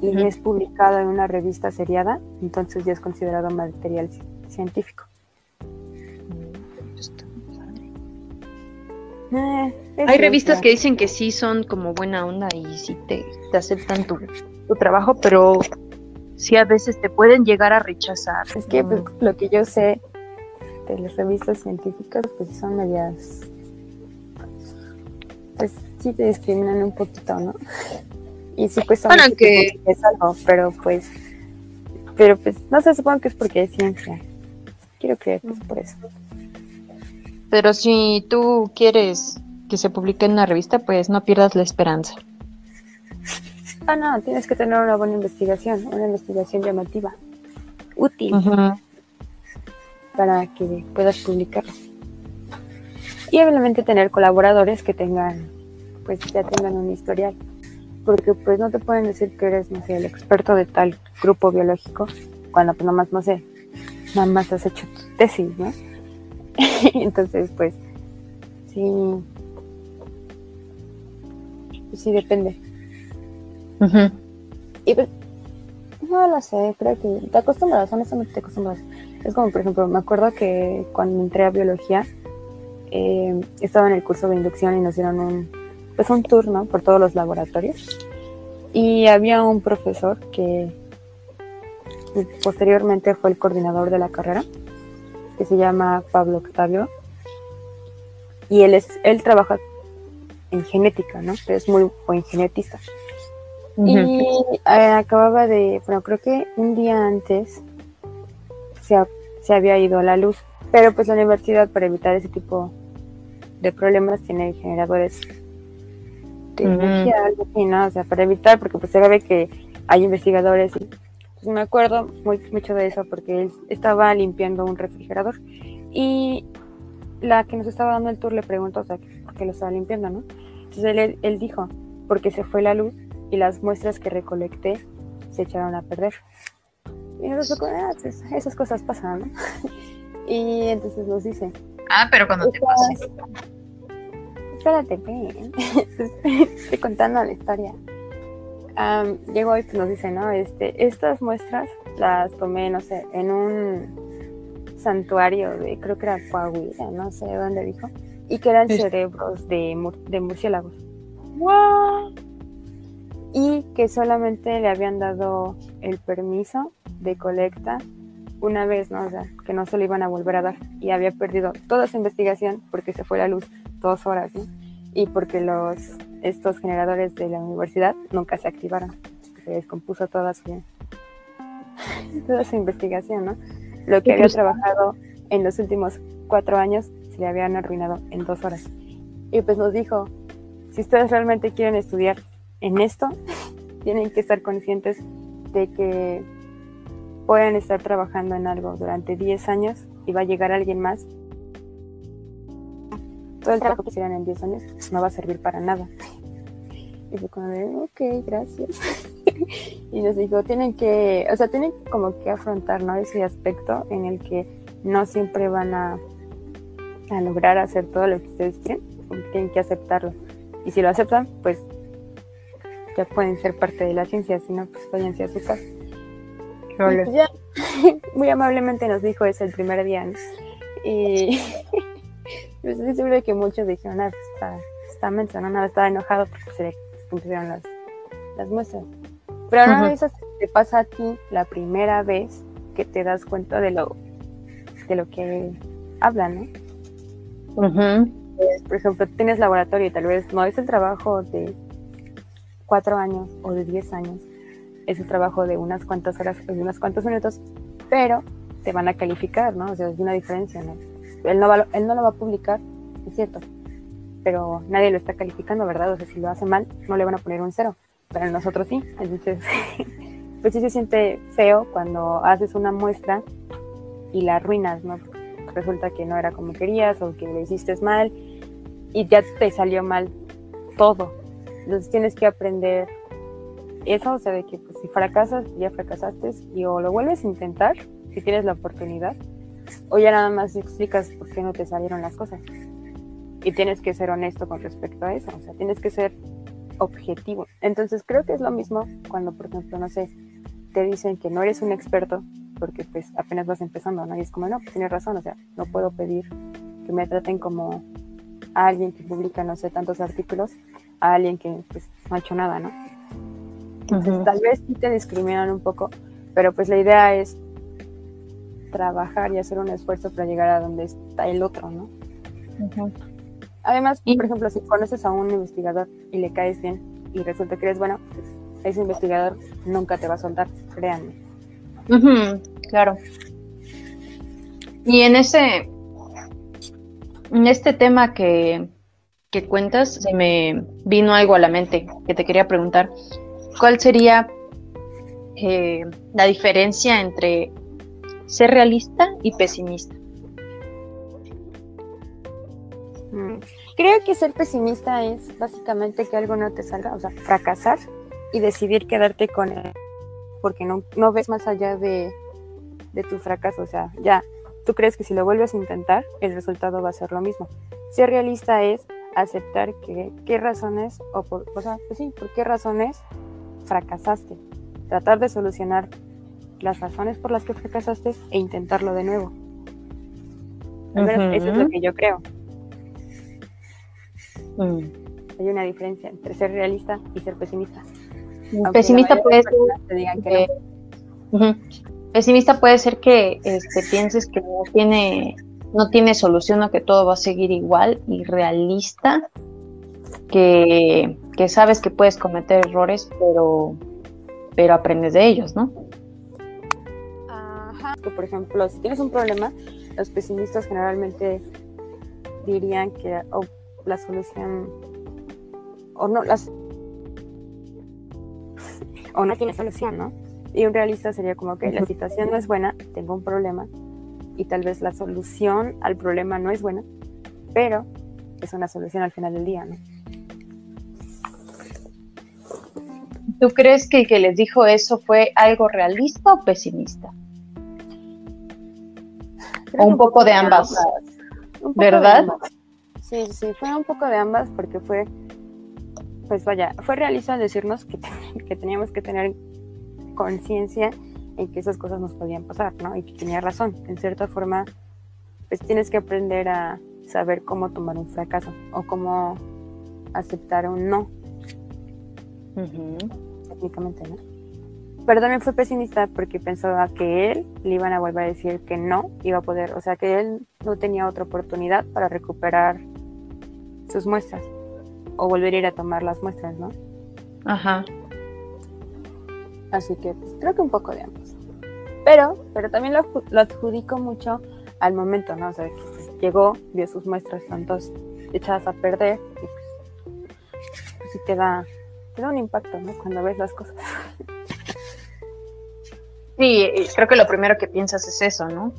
y es publicado en una revista seriada, entonces ya es considerado material ci- científico. Eh, Hay revistas que dicen que sí son como buena onda y sí te, te aceptan tu, tu trabajo, pero sí a veces te pueden llegar a rechazar. Es que pues, Mm. lo que yo sé de las revistas científicas, pues son medias. Pues sí te discriminan un poquito, ¿no? Y sí Bueno, mucho que- tiempo que es algo, pero pues. Pero pues, no sé, supongo que es porque es ciencia. Quiero creer que es por eso. Pero si tú quieres que se publique en una revista, pues no pierdas la esperanza. Ah, no, tienes que tener una buena investigación, una investigación llamativa, útil. Para que puedas publicarlo. Y obviamente tener colaboradores que tengan, pues ya tengan un historial. Porque pues no te pueden decir que eres, no sé, el experto de tal grupo biológico, cuando pues nada más, no sé, nada más has hecho tu tesis, ¿no? Entonces, pues, sí. Pues sí, depende. Y pues, No lo sé, creo que te acostumbras, honestamente te acostumbras. Es como, por ejemplo, me acuerdo que cuando entré a biología, eh, estaba en el curso de inducción y nos dieron un, pues un turno por todos los laboratorios. Y había un profesor que posteriormente fue el coordinador de la carrera, que se llama Pablo Octavio. Y él, es, él trabaja en genética, ¿no? Es muy buen genetista. Y eh, acababa de, bueno, creo que un día antes se, se, había ido a la luz, pero pues la universidad para evitar ese tipo de problemas tiene generadores de energía, algo así, ¿no? O sea, para evitar, porque pues se ve que hay investigadores y pues me acuerdo muy, mucho de eso porque él estaba limpiando un refrigerador y la que nos estaba dando el tour le preguntó, o sea, por qué lo estaba limpiando, ¿no? Entonces él, él dijo, porque se fue la luz y las muestras que recolecté se echaron a perder. Y nosotros, ah, pues, esas cosas pasan, ¿no? y entonces nos dice. Ah, pero cuando te pase. Espérate, estoy contando la historia. Llegó y pues nos dice, ¿no? Este, estas muestras las tomé, no sé, en un santuario de, creo que era Coahuila, no sé dónde dijo, y que eran cerebros de, de murciélagos. ¡Wow! y que solamente le habían dado el permiso de colecta una vez, ¿no? O sea, que no se lo iban a volver a dar y había perdido toda su investigación porque se fue la luz dos horas, ¿no? Y porque los, estos generadores de la universidad nunca se activaron, se descompuso toda su, toda su investigación, ¿no? Lo que había trabajado en los últimos cuatro años se le habían arruinado en dos horas. Y pues nos dijo, si ustedes realmente quieren estudiar en esto, tienen que estar conscientes de que pueden estar trabajando en algo durante 10 años y va a llegar alguien más. Todo el trabajo que hicieron en 10 años no va a servir para nada. Y fue como de, ok, gracias. y nos dijo, tienen que, o sea, tienen como que afrontar, ¿no? Ese aspecto en el que no siempre van a, a lograr hacer todo lo que ustedes quieren, tienen que aceptarlo. Y si lo aceptan, pues ya pueden ser parte de la ciencia, si no, pues váyanse a su casa. Pues muy amablemente nos dijo eso el primer día. Y pues estoy seguro de que muchos dijeron, ah, pues está, está mencionando, estaba enojado porque se le pusieron las, las muestras. Pero no eso te pasa a ti la primera vez que te das cuenta de lo, de lo que hablan, ¿no? Pues, por ejemplo, tienes laboratorio y tal vez no es el trabajo de cuatro años o de diez años, es un trabajo de unas cuantas horas o de unos cuantos minutos, pero te van a calificar, ¿no? O sea, es una diferencia, ¿no? Él no, va, él no lo va a publicar, es cierto, pero nadie lo está calificando, ¿verdad? O sea, si lo hace mal, no le van a poner un cero, pero nosotros sí. Entonces, pues sí se siente feo cuando haces una muestra y la arruinas, ¿no? Resulta que no era como querías o que le hiciste mal y ya te salió mal todo, entonces tienes que aprender eso, o sea, de que pues, si fracasas, ya fracasaste y o lo vuelves a intentar, si tienes la oportunidad, o ya nada más explicas por qué no te salieron las cosas. Y tienes que ser honesto con respecto a eso, o sea, tienes que ser objetivo. Entonces creo que es lo mismo cuando, por ejemplo, no sé, te dicen que no eres un experto porque pues apenas vas empezando, ¿no? Y es como, no, pues tienes razón, o sea, no puedo pedir que me traten como a alguien que publica, no sé, tantos artículos a alguien que pues, no ha hecho nada, ¿no? Entonces, tal vez sí te discriminan un poco, pero pues la idea es trabajar y hacer un esfuerzo para llegar a donde está el otro, ¿no? Además, por ejemplo, si conoces a un investigador y le caes bien y resulta que eres bueno, pues, ese investigador nunca te va a soltar, créanme. claro. Y en ese, en este tema que, que cuentas, se me vino algo a la mente que te quería preguntar. ¿Cuál sería eh, la diferencia entre ser realista y pesimista? Mm, creo que ser pesimista es básicamente que algo no te salga, o sea, fracasar y decidir quedarte con él porque no, no ves más allá de, de tu fracaso. O sea, ya, tú crees que si lo vuelves a intentar, el resultado va a ser lo mismo. Ser realista es aceptar que qué razones, o, por, o sea, pues sí, por qué razones fracasaste. Tratar de solucionar las razones por las que fracasaste e intentarlo de nuevo. Al menos eso es lo que yo creo. Mm. Hay una diferencia entre ser realista y ser pesimista. pesimista puede ser que, pesimista puede ser que este, pienses que no tiene no tiene solución o que todo va a seguir igual y realista que, que sabes que puedes cometer errores pero pero aprendes de ellos, ¿no? Ajá. Por ejemplo, si tienes un problema, los pesimistas generalmente dirían que la solución o no las o no tiene solución, ¿no? Y un realista sería como que la situación no es buena, tengo un problema y tal vez la solución al problema no es buena, pero es una solución al final del día, ¿no? ¿Tú crees que el que les dijo eso fue algo realista o pesimista? o un, poco, de ambas, ¿verdad? Sí, sí, fue un poco de ambas porque fue, pues vaya, fue realista decirnos que, que teníamos que tener conciencia en que esas cosas nos podían pasar, ¿no? Y que tenía razón. En cierta forma, pues tienes que aprender a saber cómo tomar un fracaso o cómo aceptar un no. Técnicamente, ¿no? Pero también fue pesimista porque pensaba que él le iban a volver a decir que no iba a poder, o sea, que él no tenía otra oportunidad para recuperar sus muestras o volver a ir a tomar las muestras, ¿no? Ajá. Así que pues, creo que un poco de ambos. Pero, pero también lo, lo adjudico mucho al momento, ¿no? O sea, que pues, llegó, vio sus muestras tantos echadas a perder y pues, sí te da, te da un impacto, ¿no? Cuando ves las cosas. Sí, creo que lo primero que piensas es eso, ¿no?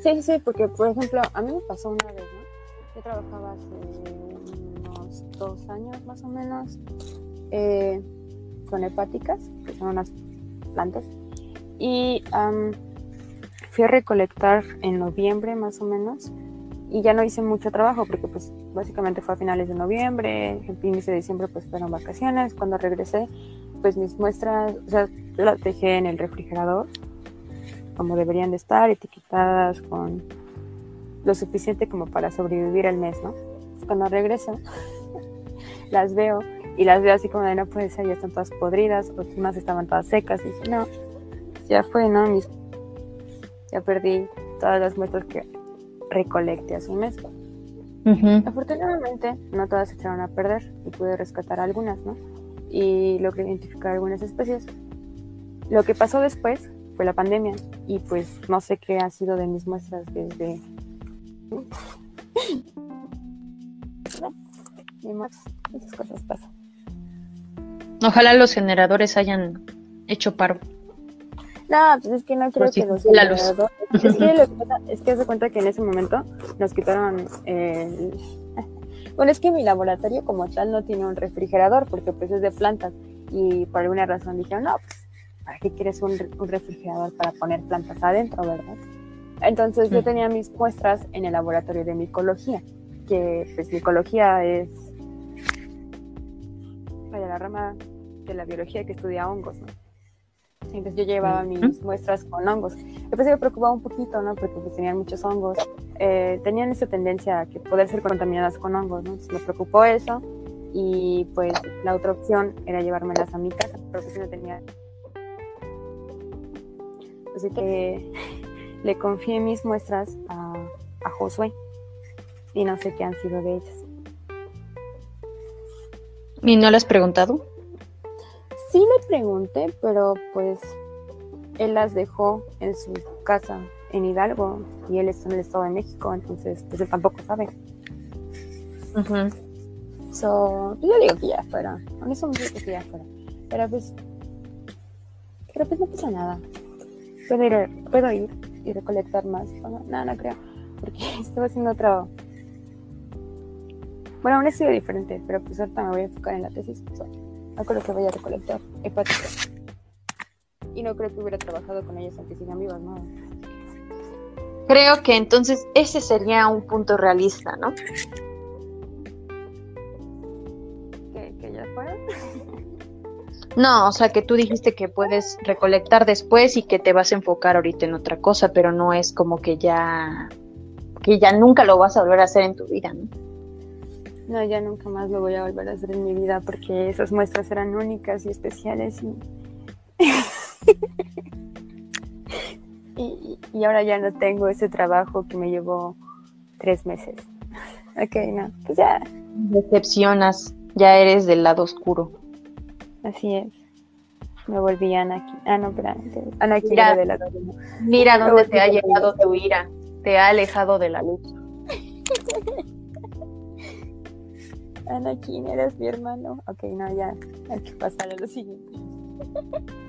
Sí, sí, porque por ejemplo, a mí me pasó una vez, ¿no? Yo trabajaba hace unos dos años más o menos eh, con hepáticas, que son unas plantas, y fui a recolectar en noviembre más o menos, y ya no hice mucho trabajo porque pues básicamente fue a finales de noviembre, en inicio de diciembre pues fueron vacaciones, cuando regresé pues mis muestras, o sea, las dejé en el refrigerador, como deberían de estar, etiquetadas con lo suficiente como para sobrevivir el mes, ¿no? Cuando regreso, las veo y las veo así como de no puede ser, ya están todas podridas, otras estaban todas secas, y dice, no, ya fue, ¿no? Mis... Ya perdí todas las muestras que recolecté hace un mes. Afortunadamente, no todas se echaron a perder y pude rescatar algunas, ¿no? y logré identificar algunas especies. Lo que pasó después fue la pandemia y pues no sé qué ha sido de mis muestras desde... esas cosas pasan. Ojalá los generadores hayan hecho paro. No, pues es que no creo que los generadores... Es que, lo que pasa es que se cuenta que en ese momento nos quitaron el bueno, es que mi laboratorio como tal no tiene un refrigerador porque pues es de plantas y por alguna razón dijeron, no, pues, ¿para qué quieres un, refrigerador para poner plantas adentro, verdad? Entonces yo tenía mis muestras en el laboratorio de micología, que pues micología es la rama de la biología que estudia hongos, ¿no? Entonces yo llevaba mis muestras con hongos. Después me preocupaba un poquito, ¿no? Porque pues, tenían muchos hongos. Eh, tenían esa tendencia a que poder ser contaminadas con hongos, ¿no? Entonces me preocupó eso. Y pues la otra opción era llevármelas a mi casa, pero pues no tenía. Así que le confié mis muestras a, a Josué. Y no sé qué han sido de ellas. ¿Y no le has preguntado? Sí le pregunté, pero pues él las dejó en su casa en Hidalgo y él está en el Estado de México, entonces pues él tampoco sabe. so, pues, yo digo que ya fuera, honestamente que ya fuera, pero pues, pero pues no pasa nada. Puedo ir, puedo ir y recolectar más. No, no, creo, porque estoy haciendo otro, bueno, un estudio diferente, pero pues ahorita me voy a enfocar en la tesis. No creo que vaya a recolectar hepáticas. Y no creo que hubiera trabajado con ellas aunque sigan vivas, ¿no? Creo que entonces ese sería un punto realista, ¿no? No, o sea que tú dijiste que puedes recolectar después y que te vas a enfocar ahorita en otra cosa, pero no es como que ya que ya nunca lo vas a volver a hacer en tu vida, ¿no? No, ya nunca más lo voy a volver a hacer en mi vida porque esas muestras eran únicas y especiales y y, ahora ya no tengo ese trabajo que me llevó tres meses. Ok, no, pues ya. Decepcionas, ya eres del lado oscuro. Así es. Me volví Anakin. Ah, no, espera. Anakin mira, del lado Mira dónde te ha llegado tu ira. Te ha alejado de la luz. Anakin, eres mi hermano. Ok, no, ya. Hay que pasar a lo siguiente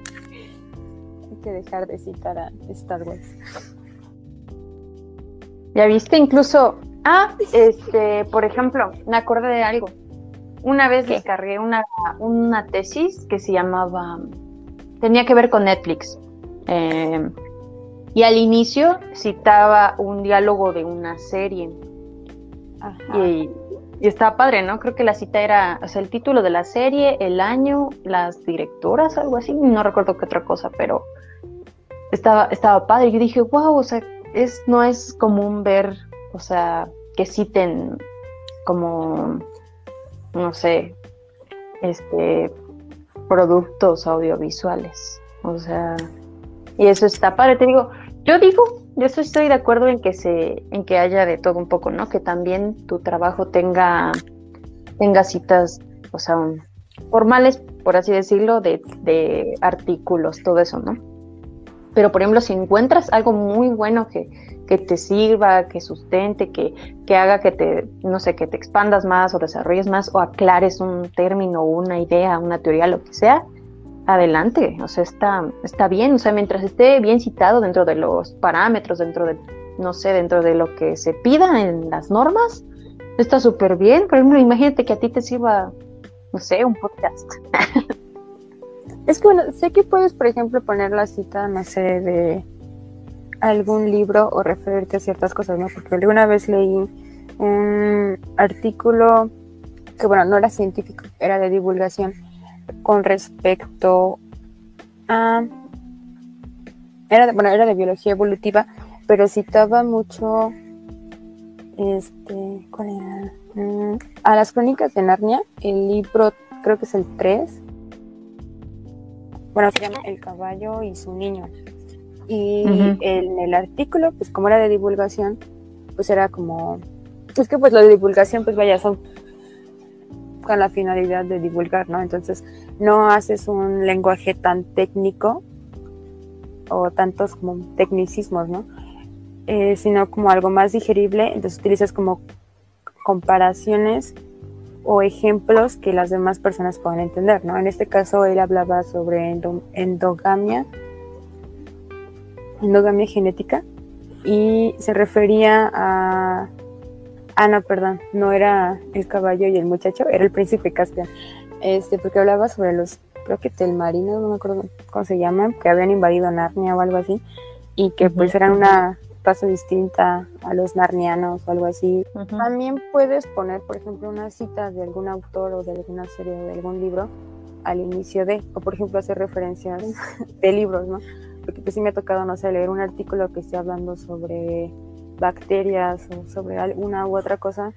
que dejar de citar a Star Wars. Ya viste, incluso, ah, este, por ejemplo, me acordé de algo. Una vez descargué una, una tesis que se llamaba, tenía que ver con Netflix. Em, y al inicio citaba un diálogo de una serie. Y, y estaba padre, ¿no? Creo que la cita era, o sea, el título de la serie, el año, las directoras, algo así, no recuerdo qué otra cosa, pero estaba, estaba padre. Yo dije, wow, o sea, es, no es común ver, o sea, que citen como, no sé, este, productos audiovisuales. O sea, y eso está padre. Te digo, yo digo, yo estoy de acuerdo en que se, en que haya de todo un poco, ¿no? Que también tu trabajo tenga, citas, o sea, formales, por así decirlo, de, de artículos, todo eso, ¿no? Pero, por ejemplo, si encuentras algo muy bueno que, que te sirva, que sustente, que, que, haga que te, no sé, que te expandas más o desarrolles más o aclares un término, una idea, una teoría, lo que sea, adelante. O sea, está, está bien. O sea, mientras esté bien citado dentro de los parámetros, dentro de, no sé, dentro de lo que se pida en las normas, está súper bien. Por ejemplo, imagínate que a ti te sirva, no sé, un podcast. Es que bueno, sé que puedes, por ejemplo, poner la cita, no sé, de algún libro o referirte a ciertas cosas, ¿no? Porque alguna vez leí un artículo que, bueno, no era científico, era de divulgación con respecto a... Era bueno, era de biología evolutiva, pero citaba mucho, este, ¿cuál era? Mm, a las crónicas de Narnia, el libro, creo que es el 3, bueno, se llama El caballo y su niño. Y en el artículo, pues como era de divulgación, pues era como, es que pues lo de divulgación, pues vaya, son con la finalidad de divulgar, ¿no? Entonces, no haces un lenguaje tan técnico o tantos como tecnicismos, ¿no? Eh, sino como algo más digerible, entonces utilizas como comparaciones o ejemplos que las demás personas puedan entender, ¿no? En este caso él hablaba sobre endogamia, endogamia genética y se refería a ah no, perdón, no era el caballo y el muchacho, era el príncipe Caspian. Este, porque hablaba sobre los creo que telmarinos, no me acuerdo cómo se llaman, que habían invadido Narnia o algo así y que pues eran una paso distinta a los narnianos o algo así. También puedes poner, por ejemplo, una cita de algún autor o de alguna serie o de algún libro al inicio de, o por ejemplo hacer referencias de libros, ¿no? Porque pues sí me ha tocado, no sé, leer un artículo que esté hablando sobre bacterias o sobre alguna u otra cosa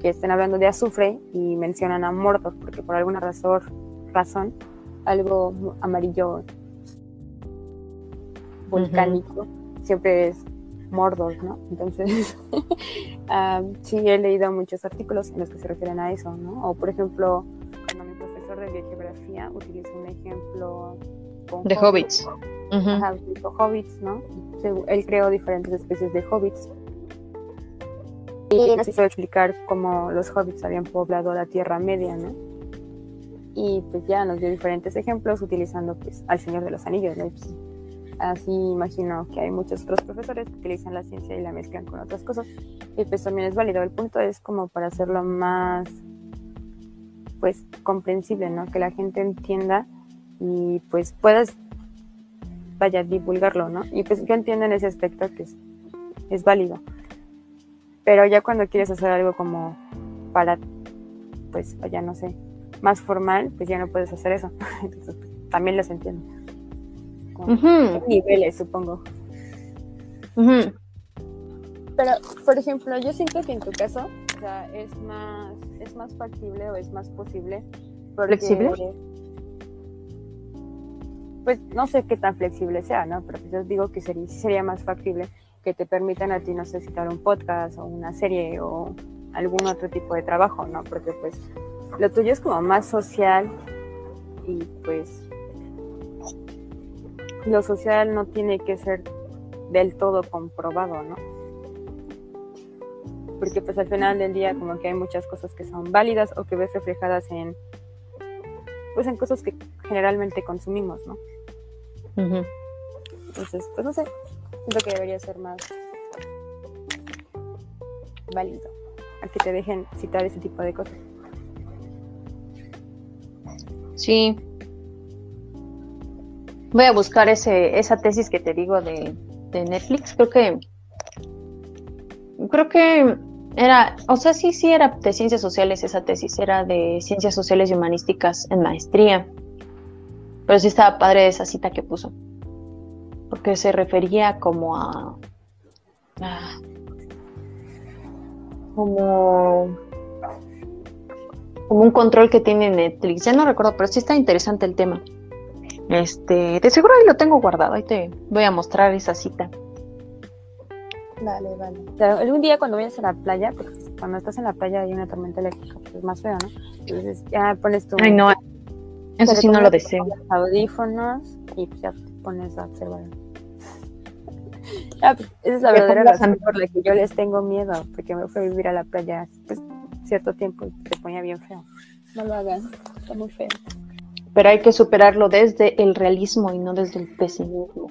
que estén hablando de azufre y mencionan a Mordor, porque por alguna razón, razón algo amarillo volcánico siempre es Mordor, ¿no? Entonces, sí he leído muchos artículos en los que se refieren a eso, ¿no? O por ejemplo, cuando mi profesor de biogeografía utiliza un ejemplo de hobbits. hobbits, ¿no? Él creó diferentes especies de hobbits. Y nos hizo explicar cómo los hobbits habían poblado la Tierra Media, ¿no? Y pues ya nos dio diferentes ejemplos utilizando pues al Señor de los Anillos, ¿no? Así imagino que hay muchos otros profesores que utilizan la ciencia y la mezclan con otras cosas. Y pues también es válido. El punto es como para hacerlo más pues comprensible, ¿no? Que la gente entienda y pues puedas vaya divulgarlo, ¿no? Y pues yo entiendo en ese aspecto que es, es válido. Pero ya cuando quieres hacer algo como para, pues vaya, no sé, más formal, pues ya no puedes hacer eso. Entonces, pues, también los entiendo. Niveles, supongo. Pero, por ejemplo, yo siento que en tu caso, o sea, es más, es más factible o es más posible. ¿Flexible? Pues no sé qué tan flexible sea, ¿no? Pero pues yo digo que sería, sería más factible que te permitan a ti, no sé, citar un podcast o una serie o algún otro tipo de trabajo, ¿no? Porque pues lo tuyo es como más social y pues lo social no tiene que ser del todo comprobado, ¿no? Porque pues al final del día como que hay muchas cosas que son válidas o que ves reflejadas en pues en cosas que generalmente consumimos, ¿no? Entonces, pues no sé, siento que debería ser más válido a que te dejen citar ese tipo de cosas. Sí. Voy a buscar ese, esa tesis que te digo de, de Netflix. Creo que. Creo que era. O sea, sí, sí era de ciencias sociales esa tesis. Era de ciencias sociales y humanísticas en maestría. Pero sí estaba padre esa cita que puso. Porque se refería como a. como como un control que tiene Netflix. Ya no recuerdo, pero sí está interesante el tema. Este, de seguro ahí lo tengo guardado, ahí te voy a mostrar esa cita. Vale, vale. algún día cuando vayas a la playa, porque cuando estás en la playa hay una tormenta eléctrica, pues es más feo, ¿no? Entonces ya pones tu... Ay, no, eso sí no lo deseo. Audífonos y pues ya te pones a observar. ah, pues, esa es la verdadera razón por la que yo les tengo miedo, porque me fui a vivir a la playa pues, cierto tiempo y se ponía bien feo. No lo hagan, está muy feo. Pero hay que superarlo desde el realismo y no desde el pesimismo.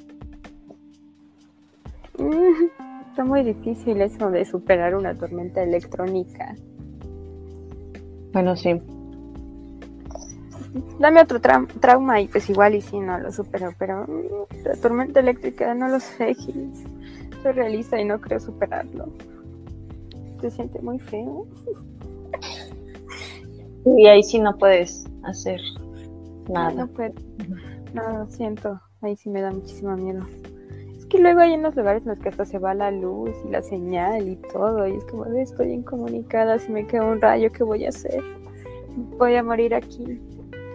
Mm, está muy difícil eso de superar una tormenta electrónica. Bueno, sí. Dame otro trauma y pues igual y sí, no lo supero, pero mm, la tormenta eléctrica no lo sé, Soy realista y no creo superarlo. Se siente muy feo. Y ahí sí no puedes hacer nada. No, puedo. No, lo siento. Ahí sí me da muchísimo miedo. Es que luego hay unos lugares en los que hasta se va la luz y la señal y todo. Y es como, estoy incomunicada. Si me queda un rayo, ¿qué voy a hacer? Voy a morir aquí.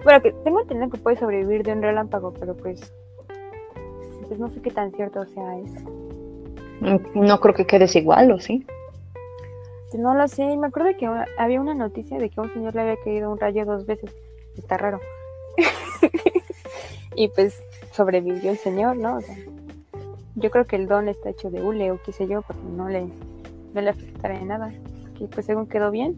Bueno, que tengo entendido que puede sobrevivir de un relámpago, pero pues. Pues no sé qué tan cierto sea eso. No creo que quedes igual, ¿o sí? No lo sé, me acuerdo que había una noticia de que a un señor le había caído un rayo dos veces. Está raro. y pues sobrevivió el señor, ¿no? yo creo que el don está hecho de hule o qué sé yo, porque no le, no le afectará en nada. Y pues según quedó bien.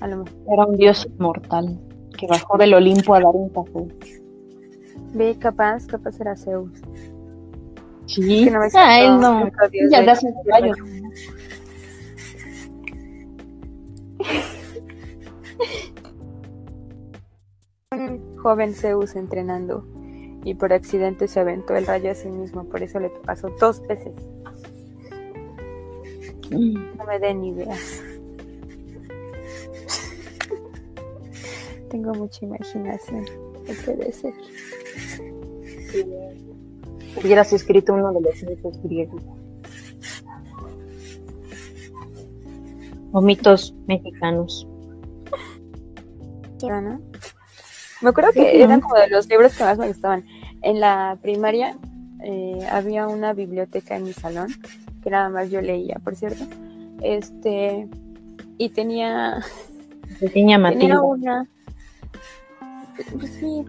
A lo mejor. Era un dios mortal que bajó del Olimpo a dar un café. Ve, capaz, capaz era Zeus. Sí, no ah, él no. Ya das un caballo. Joven Zeus entrenando y por accidente se aventó el rayo a sí mismo, por eso le pasó dos veces. Mm. No me den ideas. Tengo mucha imaginación. ¿Qué puede ser? hubieras escrito uno de los mitos griegos. O mitos mexicanos. Me acuerdo que eran como de los libros que más me gustaban. En la primaria eh, había una biblioteca en mi salón, que nada más yo leía, por cierto. Este, y tenía. Tenía una. Pues sí,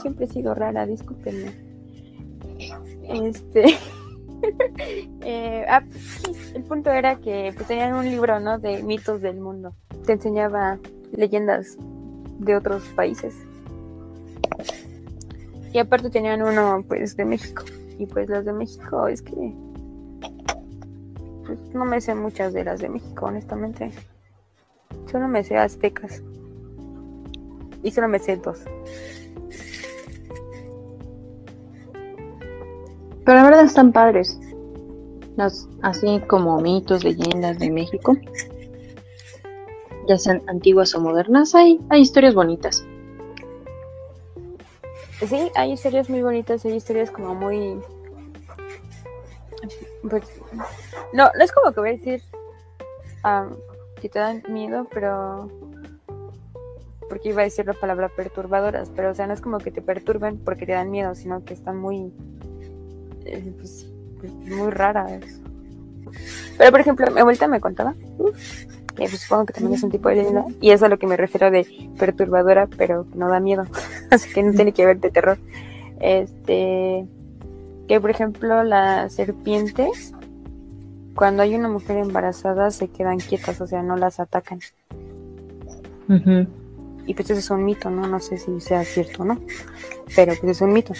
siempre he sido rara, discúlpenme. Este. Eh, ah, el punto era que pues, tenían un libro, ¿no? De mitos del mundo. Te enseñaba leyendas de otros países. Y aparte tenían uno, pues, de México. Y pues las de México es que. Pues, no me sé muchas de las de México, honestamente. Solo me sé aztecas. Y solo me sé dos. Pero la verdad están padres. Los, así como mitos, leyendas de México. ya sean antiguas o modernas, hay, hay historias bonitas. Sí, hay historias muy bonitas, hay historias como muy... Pues, no, no es como que voy a decir que te dan miedo, pero... Porque iba a decir la palabra perturbadoras, pero o sea, no es como que te perturben porque te dan miedo, sino que están muy... Eh, pues, pues, muy raras. Pero por ejemplo, mi abuelita me contaba que pues, supongo que también es un tipo de leyenda, y es a lo que me refiero de perturbadora, pero no da miedo, así que no tiene que ver de terror. Este, que por ejemplo las serpientes, cuando hay una mujer embarazada se quedan quietas, o sea, no las atacan. Y pues eso es un mito, ¿no? No sé si sea cierto o no, pero pues es un mito.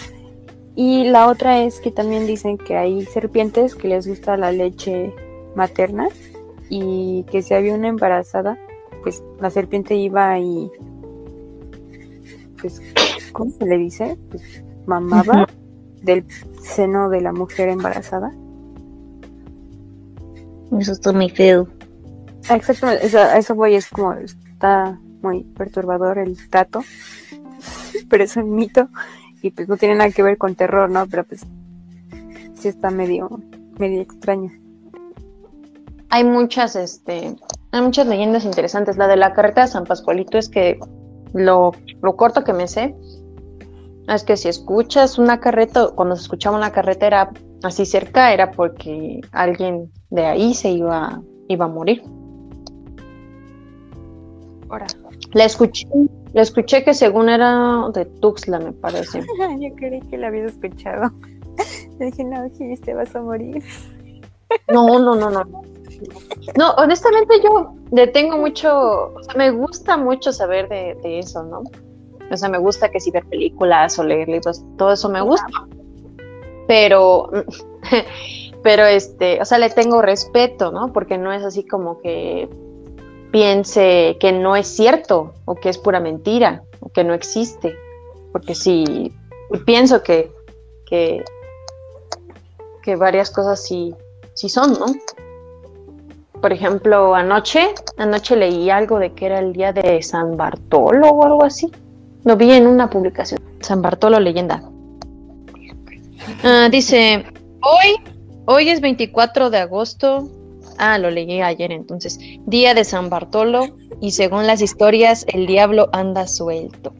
Y la otra es que también dicen que hay serpientes que les gusta la leche materna y que si había una embarazada, pues la serpiente iba y pues ¿cómo se le dice? Pues mamaba del seno de la mujer embarazada. Eso está muy feo. Ah, exactamente, eso, eso voy, es como está muy perturbador el trato, pero es un mito y pues no tiene nada que ver con terror, ¿no? Pero pues sí está medio, medio extraño hay muchas, este, hay muchas leyendas interesantes. La de la carreta de San Pascualito es que lo, corto que me sé es que si escuchas una carreta, cuando se escuchaba una carretera así cerca, era porque alguien de ahí se iba, iba a morir. Ahora. La escuché, la escuché que según era de Tuxtla, me parece. Yo creí que la había escuchado. Le dije, no, Gis, te vas a morir. No, no, no, no. No, honestamente yo le tengo mucho, o sea, me gusta mucho saber de, eso, ¿no? O sea, me gusta que si ver películas o leer libros, todo eso me gusta. Pero, pero este, o sea, le tengo respeto, ¿no? Porque no es así como que piense que no es cierto o que es pura mentira o que no existe. Porque sí, pienso que, que, que varias cosas sí, sí son, ¿no? Por ejemplo, anoche, anoche leí algo de que era el día de San Bartolo o algo así. Lo vi en una publicación. San Bartolo leyenda. Ah, dice, hoy, hoy es 24 de agosto. Ah, lo leí ayer entonces. Día de San Bartolo y según las historias, el diablo anda suelto.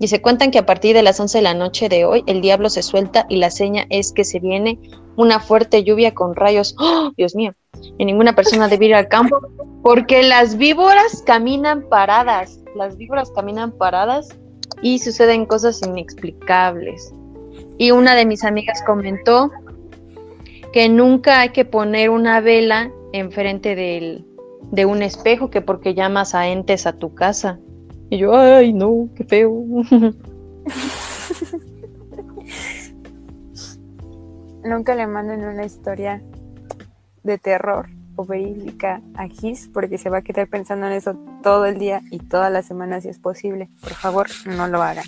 Y se cuentan que a partir de las 11 de la noche de hoy, el diablo se suelta y la seña es que se viene una fuerte lluvia con rayos. ¡Oh, Dios mío! y ninguna persona debe ir al campo porque las víboras caminan paradas, las víboras caminan paradas y suceden cosas inexplicables. Y una de mis amigas comentó que nunca hay que poner una vela enfrente del, de un espejo, que porque llamas a entes a tu casa. Y yo, ay, no, qué feo. nunca le manden una historia de terror o verídica a Gis porque se va a quedar pensando en eso todo el día y toda la semana si es posible. Por favor, no lo hagan.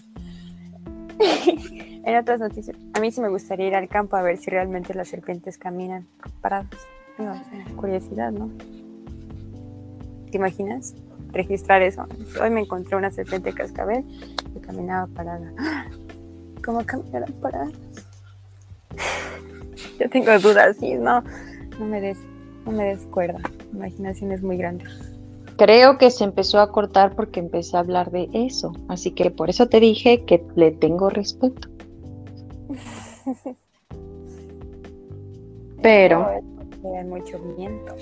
en otras noticias, a mí sí me gustaría ir al campo a ver si realmente las serpientes caminan paradas. curiosidad, ¿no? ¿Te imaginas? Registrar eso. Hoy me encontré una serpiente cascabel que caminaba parada. ¿Cómo caminarán paradas? Yo tengo dudas, sí, no no me des, no me des cuerda. La imaginación es muy grande. Creo que se empezó a cortar porque empecé a hablar de eso. Así que por eso te dije que le tengo respeto. Pero. mucho viento.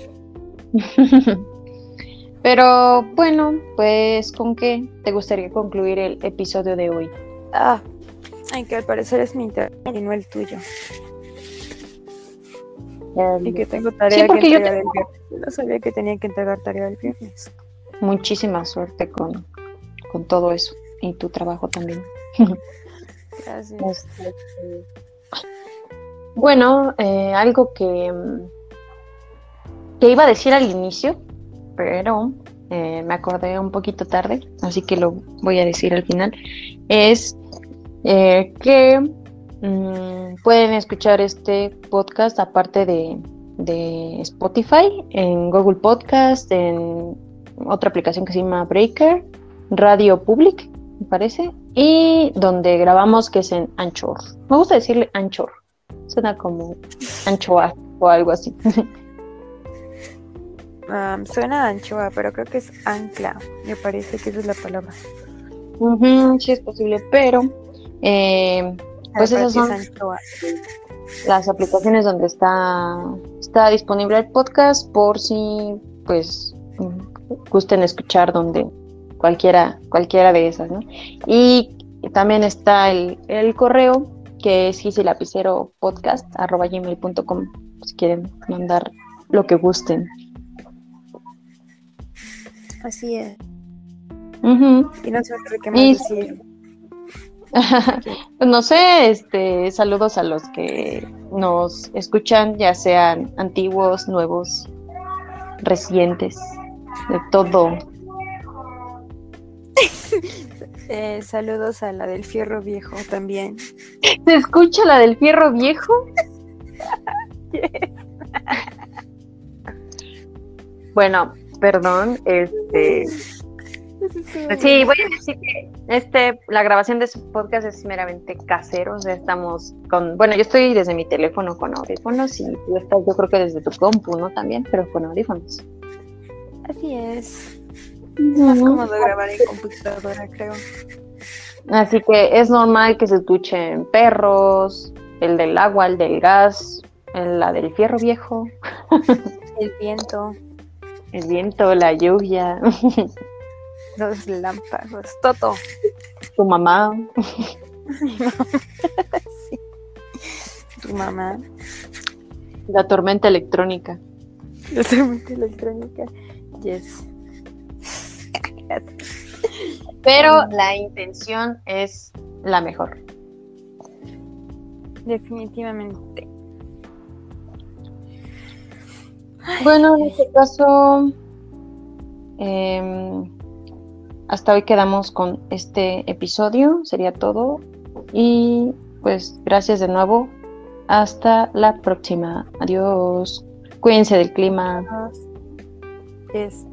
Pero bueno, pues ¿con qué te gustaría concluir el episodio de hoy? Ah, que al parecer es mi internet y no el tuyo y que tengo tarea que entregar el viernes. no sabía que tenía que entregar tarea el viernes. Muchísima suerte con, con todo eso y tu trabajo también. Gracias. Este, bueno, eh, algo que, que iba a decir al inicio, pero eh, me acordé un poquito tarde, así que lo voy a decir al final, es eh, que Mm, pueden escuchar este podcast aparte de, Spotify, en Google Podcast, en otra aplicación que se llama Breaker, Radio Public, me parece, y donde grabamos que es en Anchor. Me gusta decirle Anchor, suena como anchoa o algo así. suena anchoa, pero creo que es ancla, me parece que esa es la palabra. sí es posible, pero eh, pues esas son las aplicaciones donde está, está disponible el podcast por si pues gusten escuchar donde cualquiera, cualquiera de esas, ¿no? Y también está el, el correo que es gmail.com si quieren mandar lo que gusten. Así es. Y no sé qué más decir. Pues no sé, este, saludos a los que nos escuchan, ya sean antiguos, nuevos, recientes, de todo. Eh, saludos a la del fierro viejo también. ¿Se escucha la del fierro viejo? bueno, perdón, este Sí, voy a decir que este, la grabación de su podcast es meramente casero, o sea, estamos con, bueno, yo estoy desde mi teléfono con audífonos y tú estás, yo creo que desde tu compu, ¿no? También, pero con audífonos. Así es. Es más cómodo grabar en computadora, creo. Así que es normal que se escuchen perros, el del agua, el del gas, la del fierro viejo. El viento. El viento, la lluvia. Los lámparas. Toto. Tu mamá. Tu mamá. La tormenta electrónica. La tormenta electrónica. Yes. Pero la intención es la mejor. Definitivamente. Bueno, en este caso, eh, hasta hoy quedamos con este episodio, sería todo. Y pues gracias de nuevo. Hasta la próxima. Adiós. Cuídense del clima. Adiós.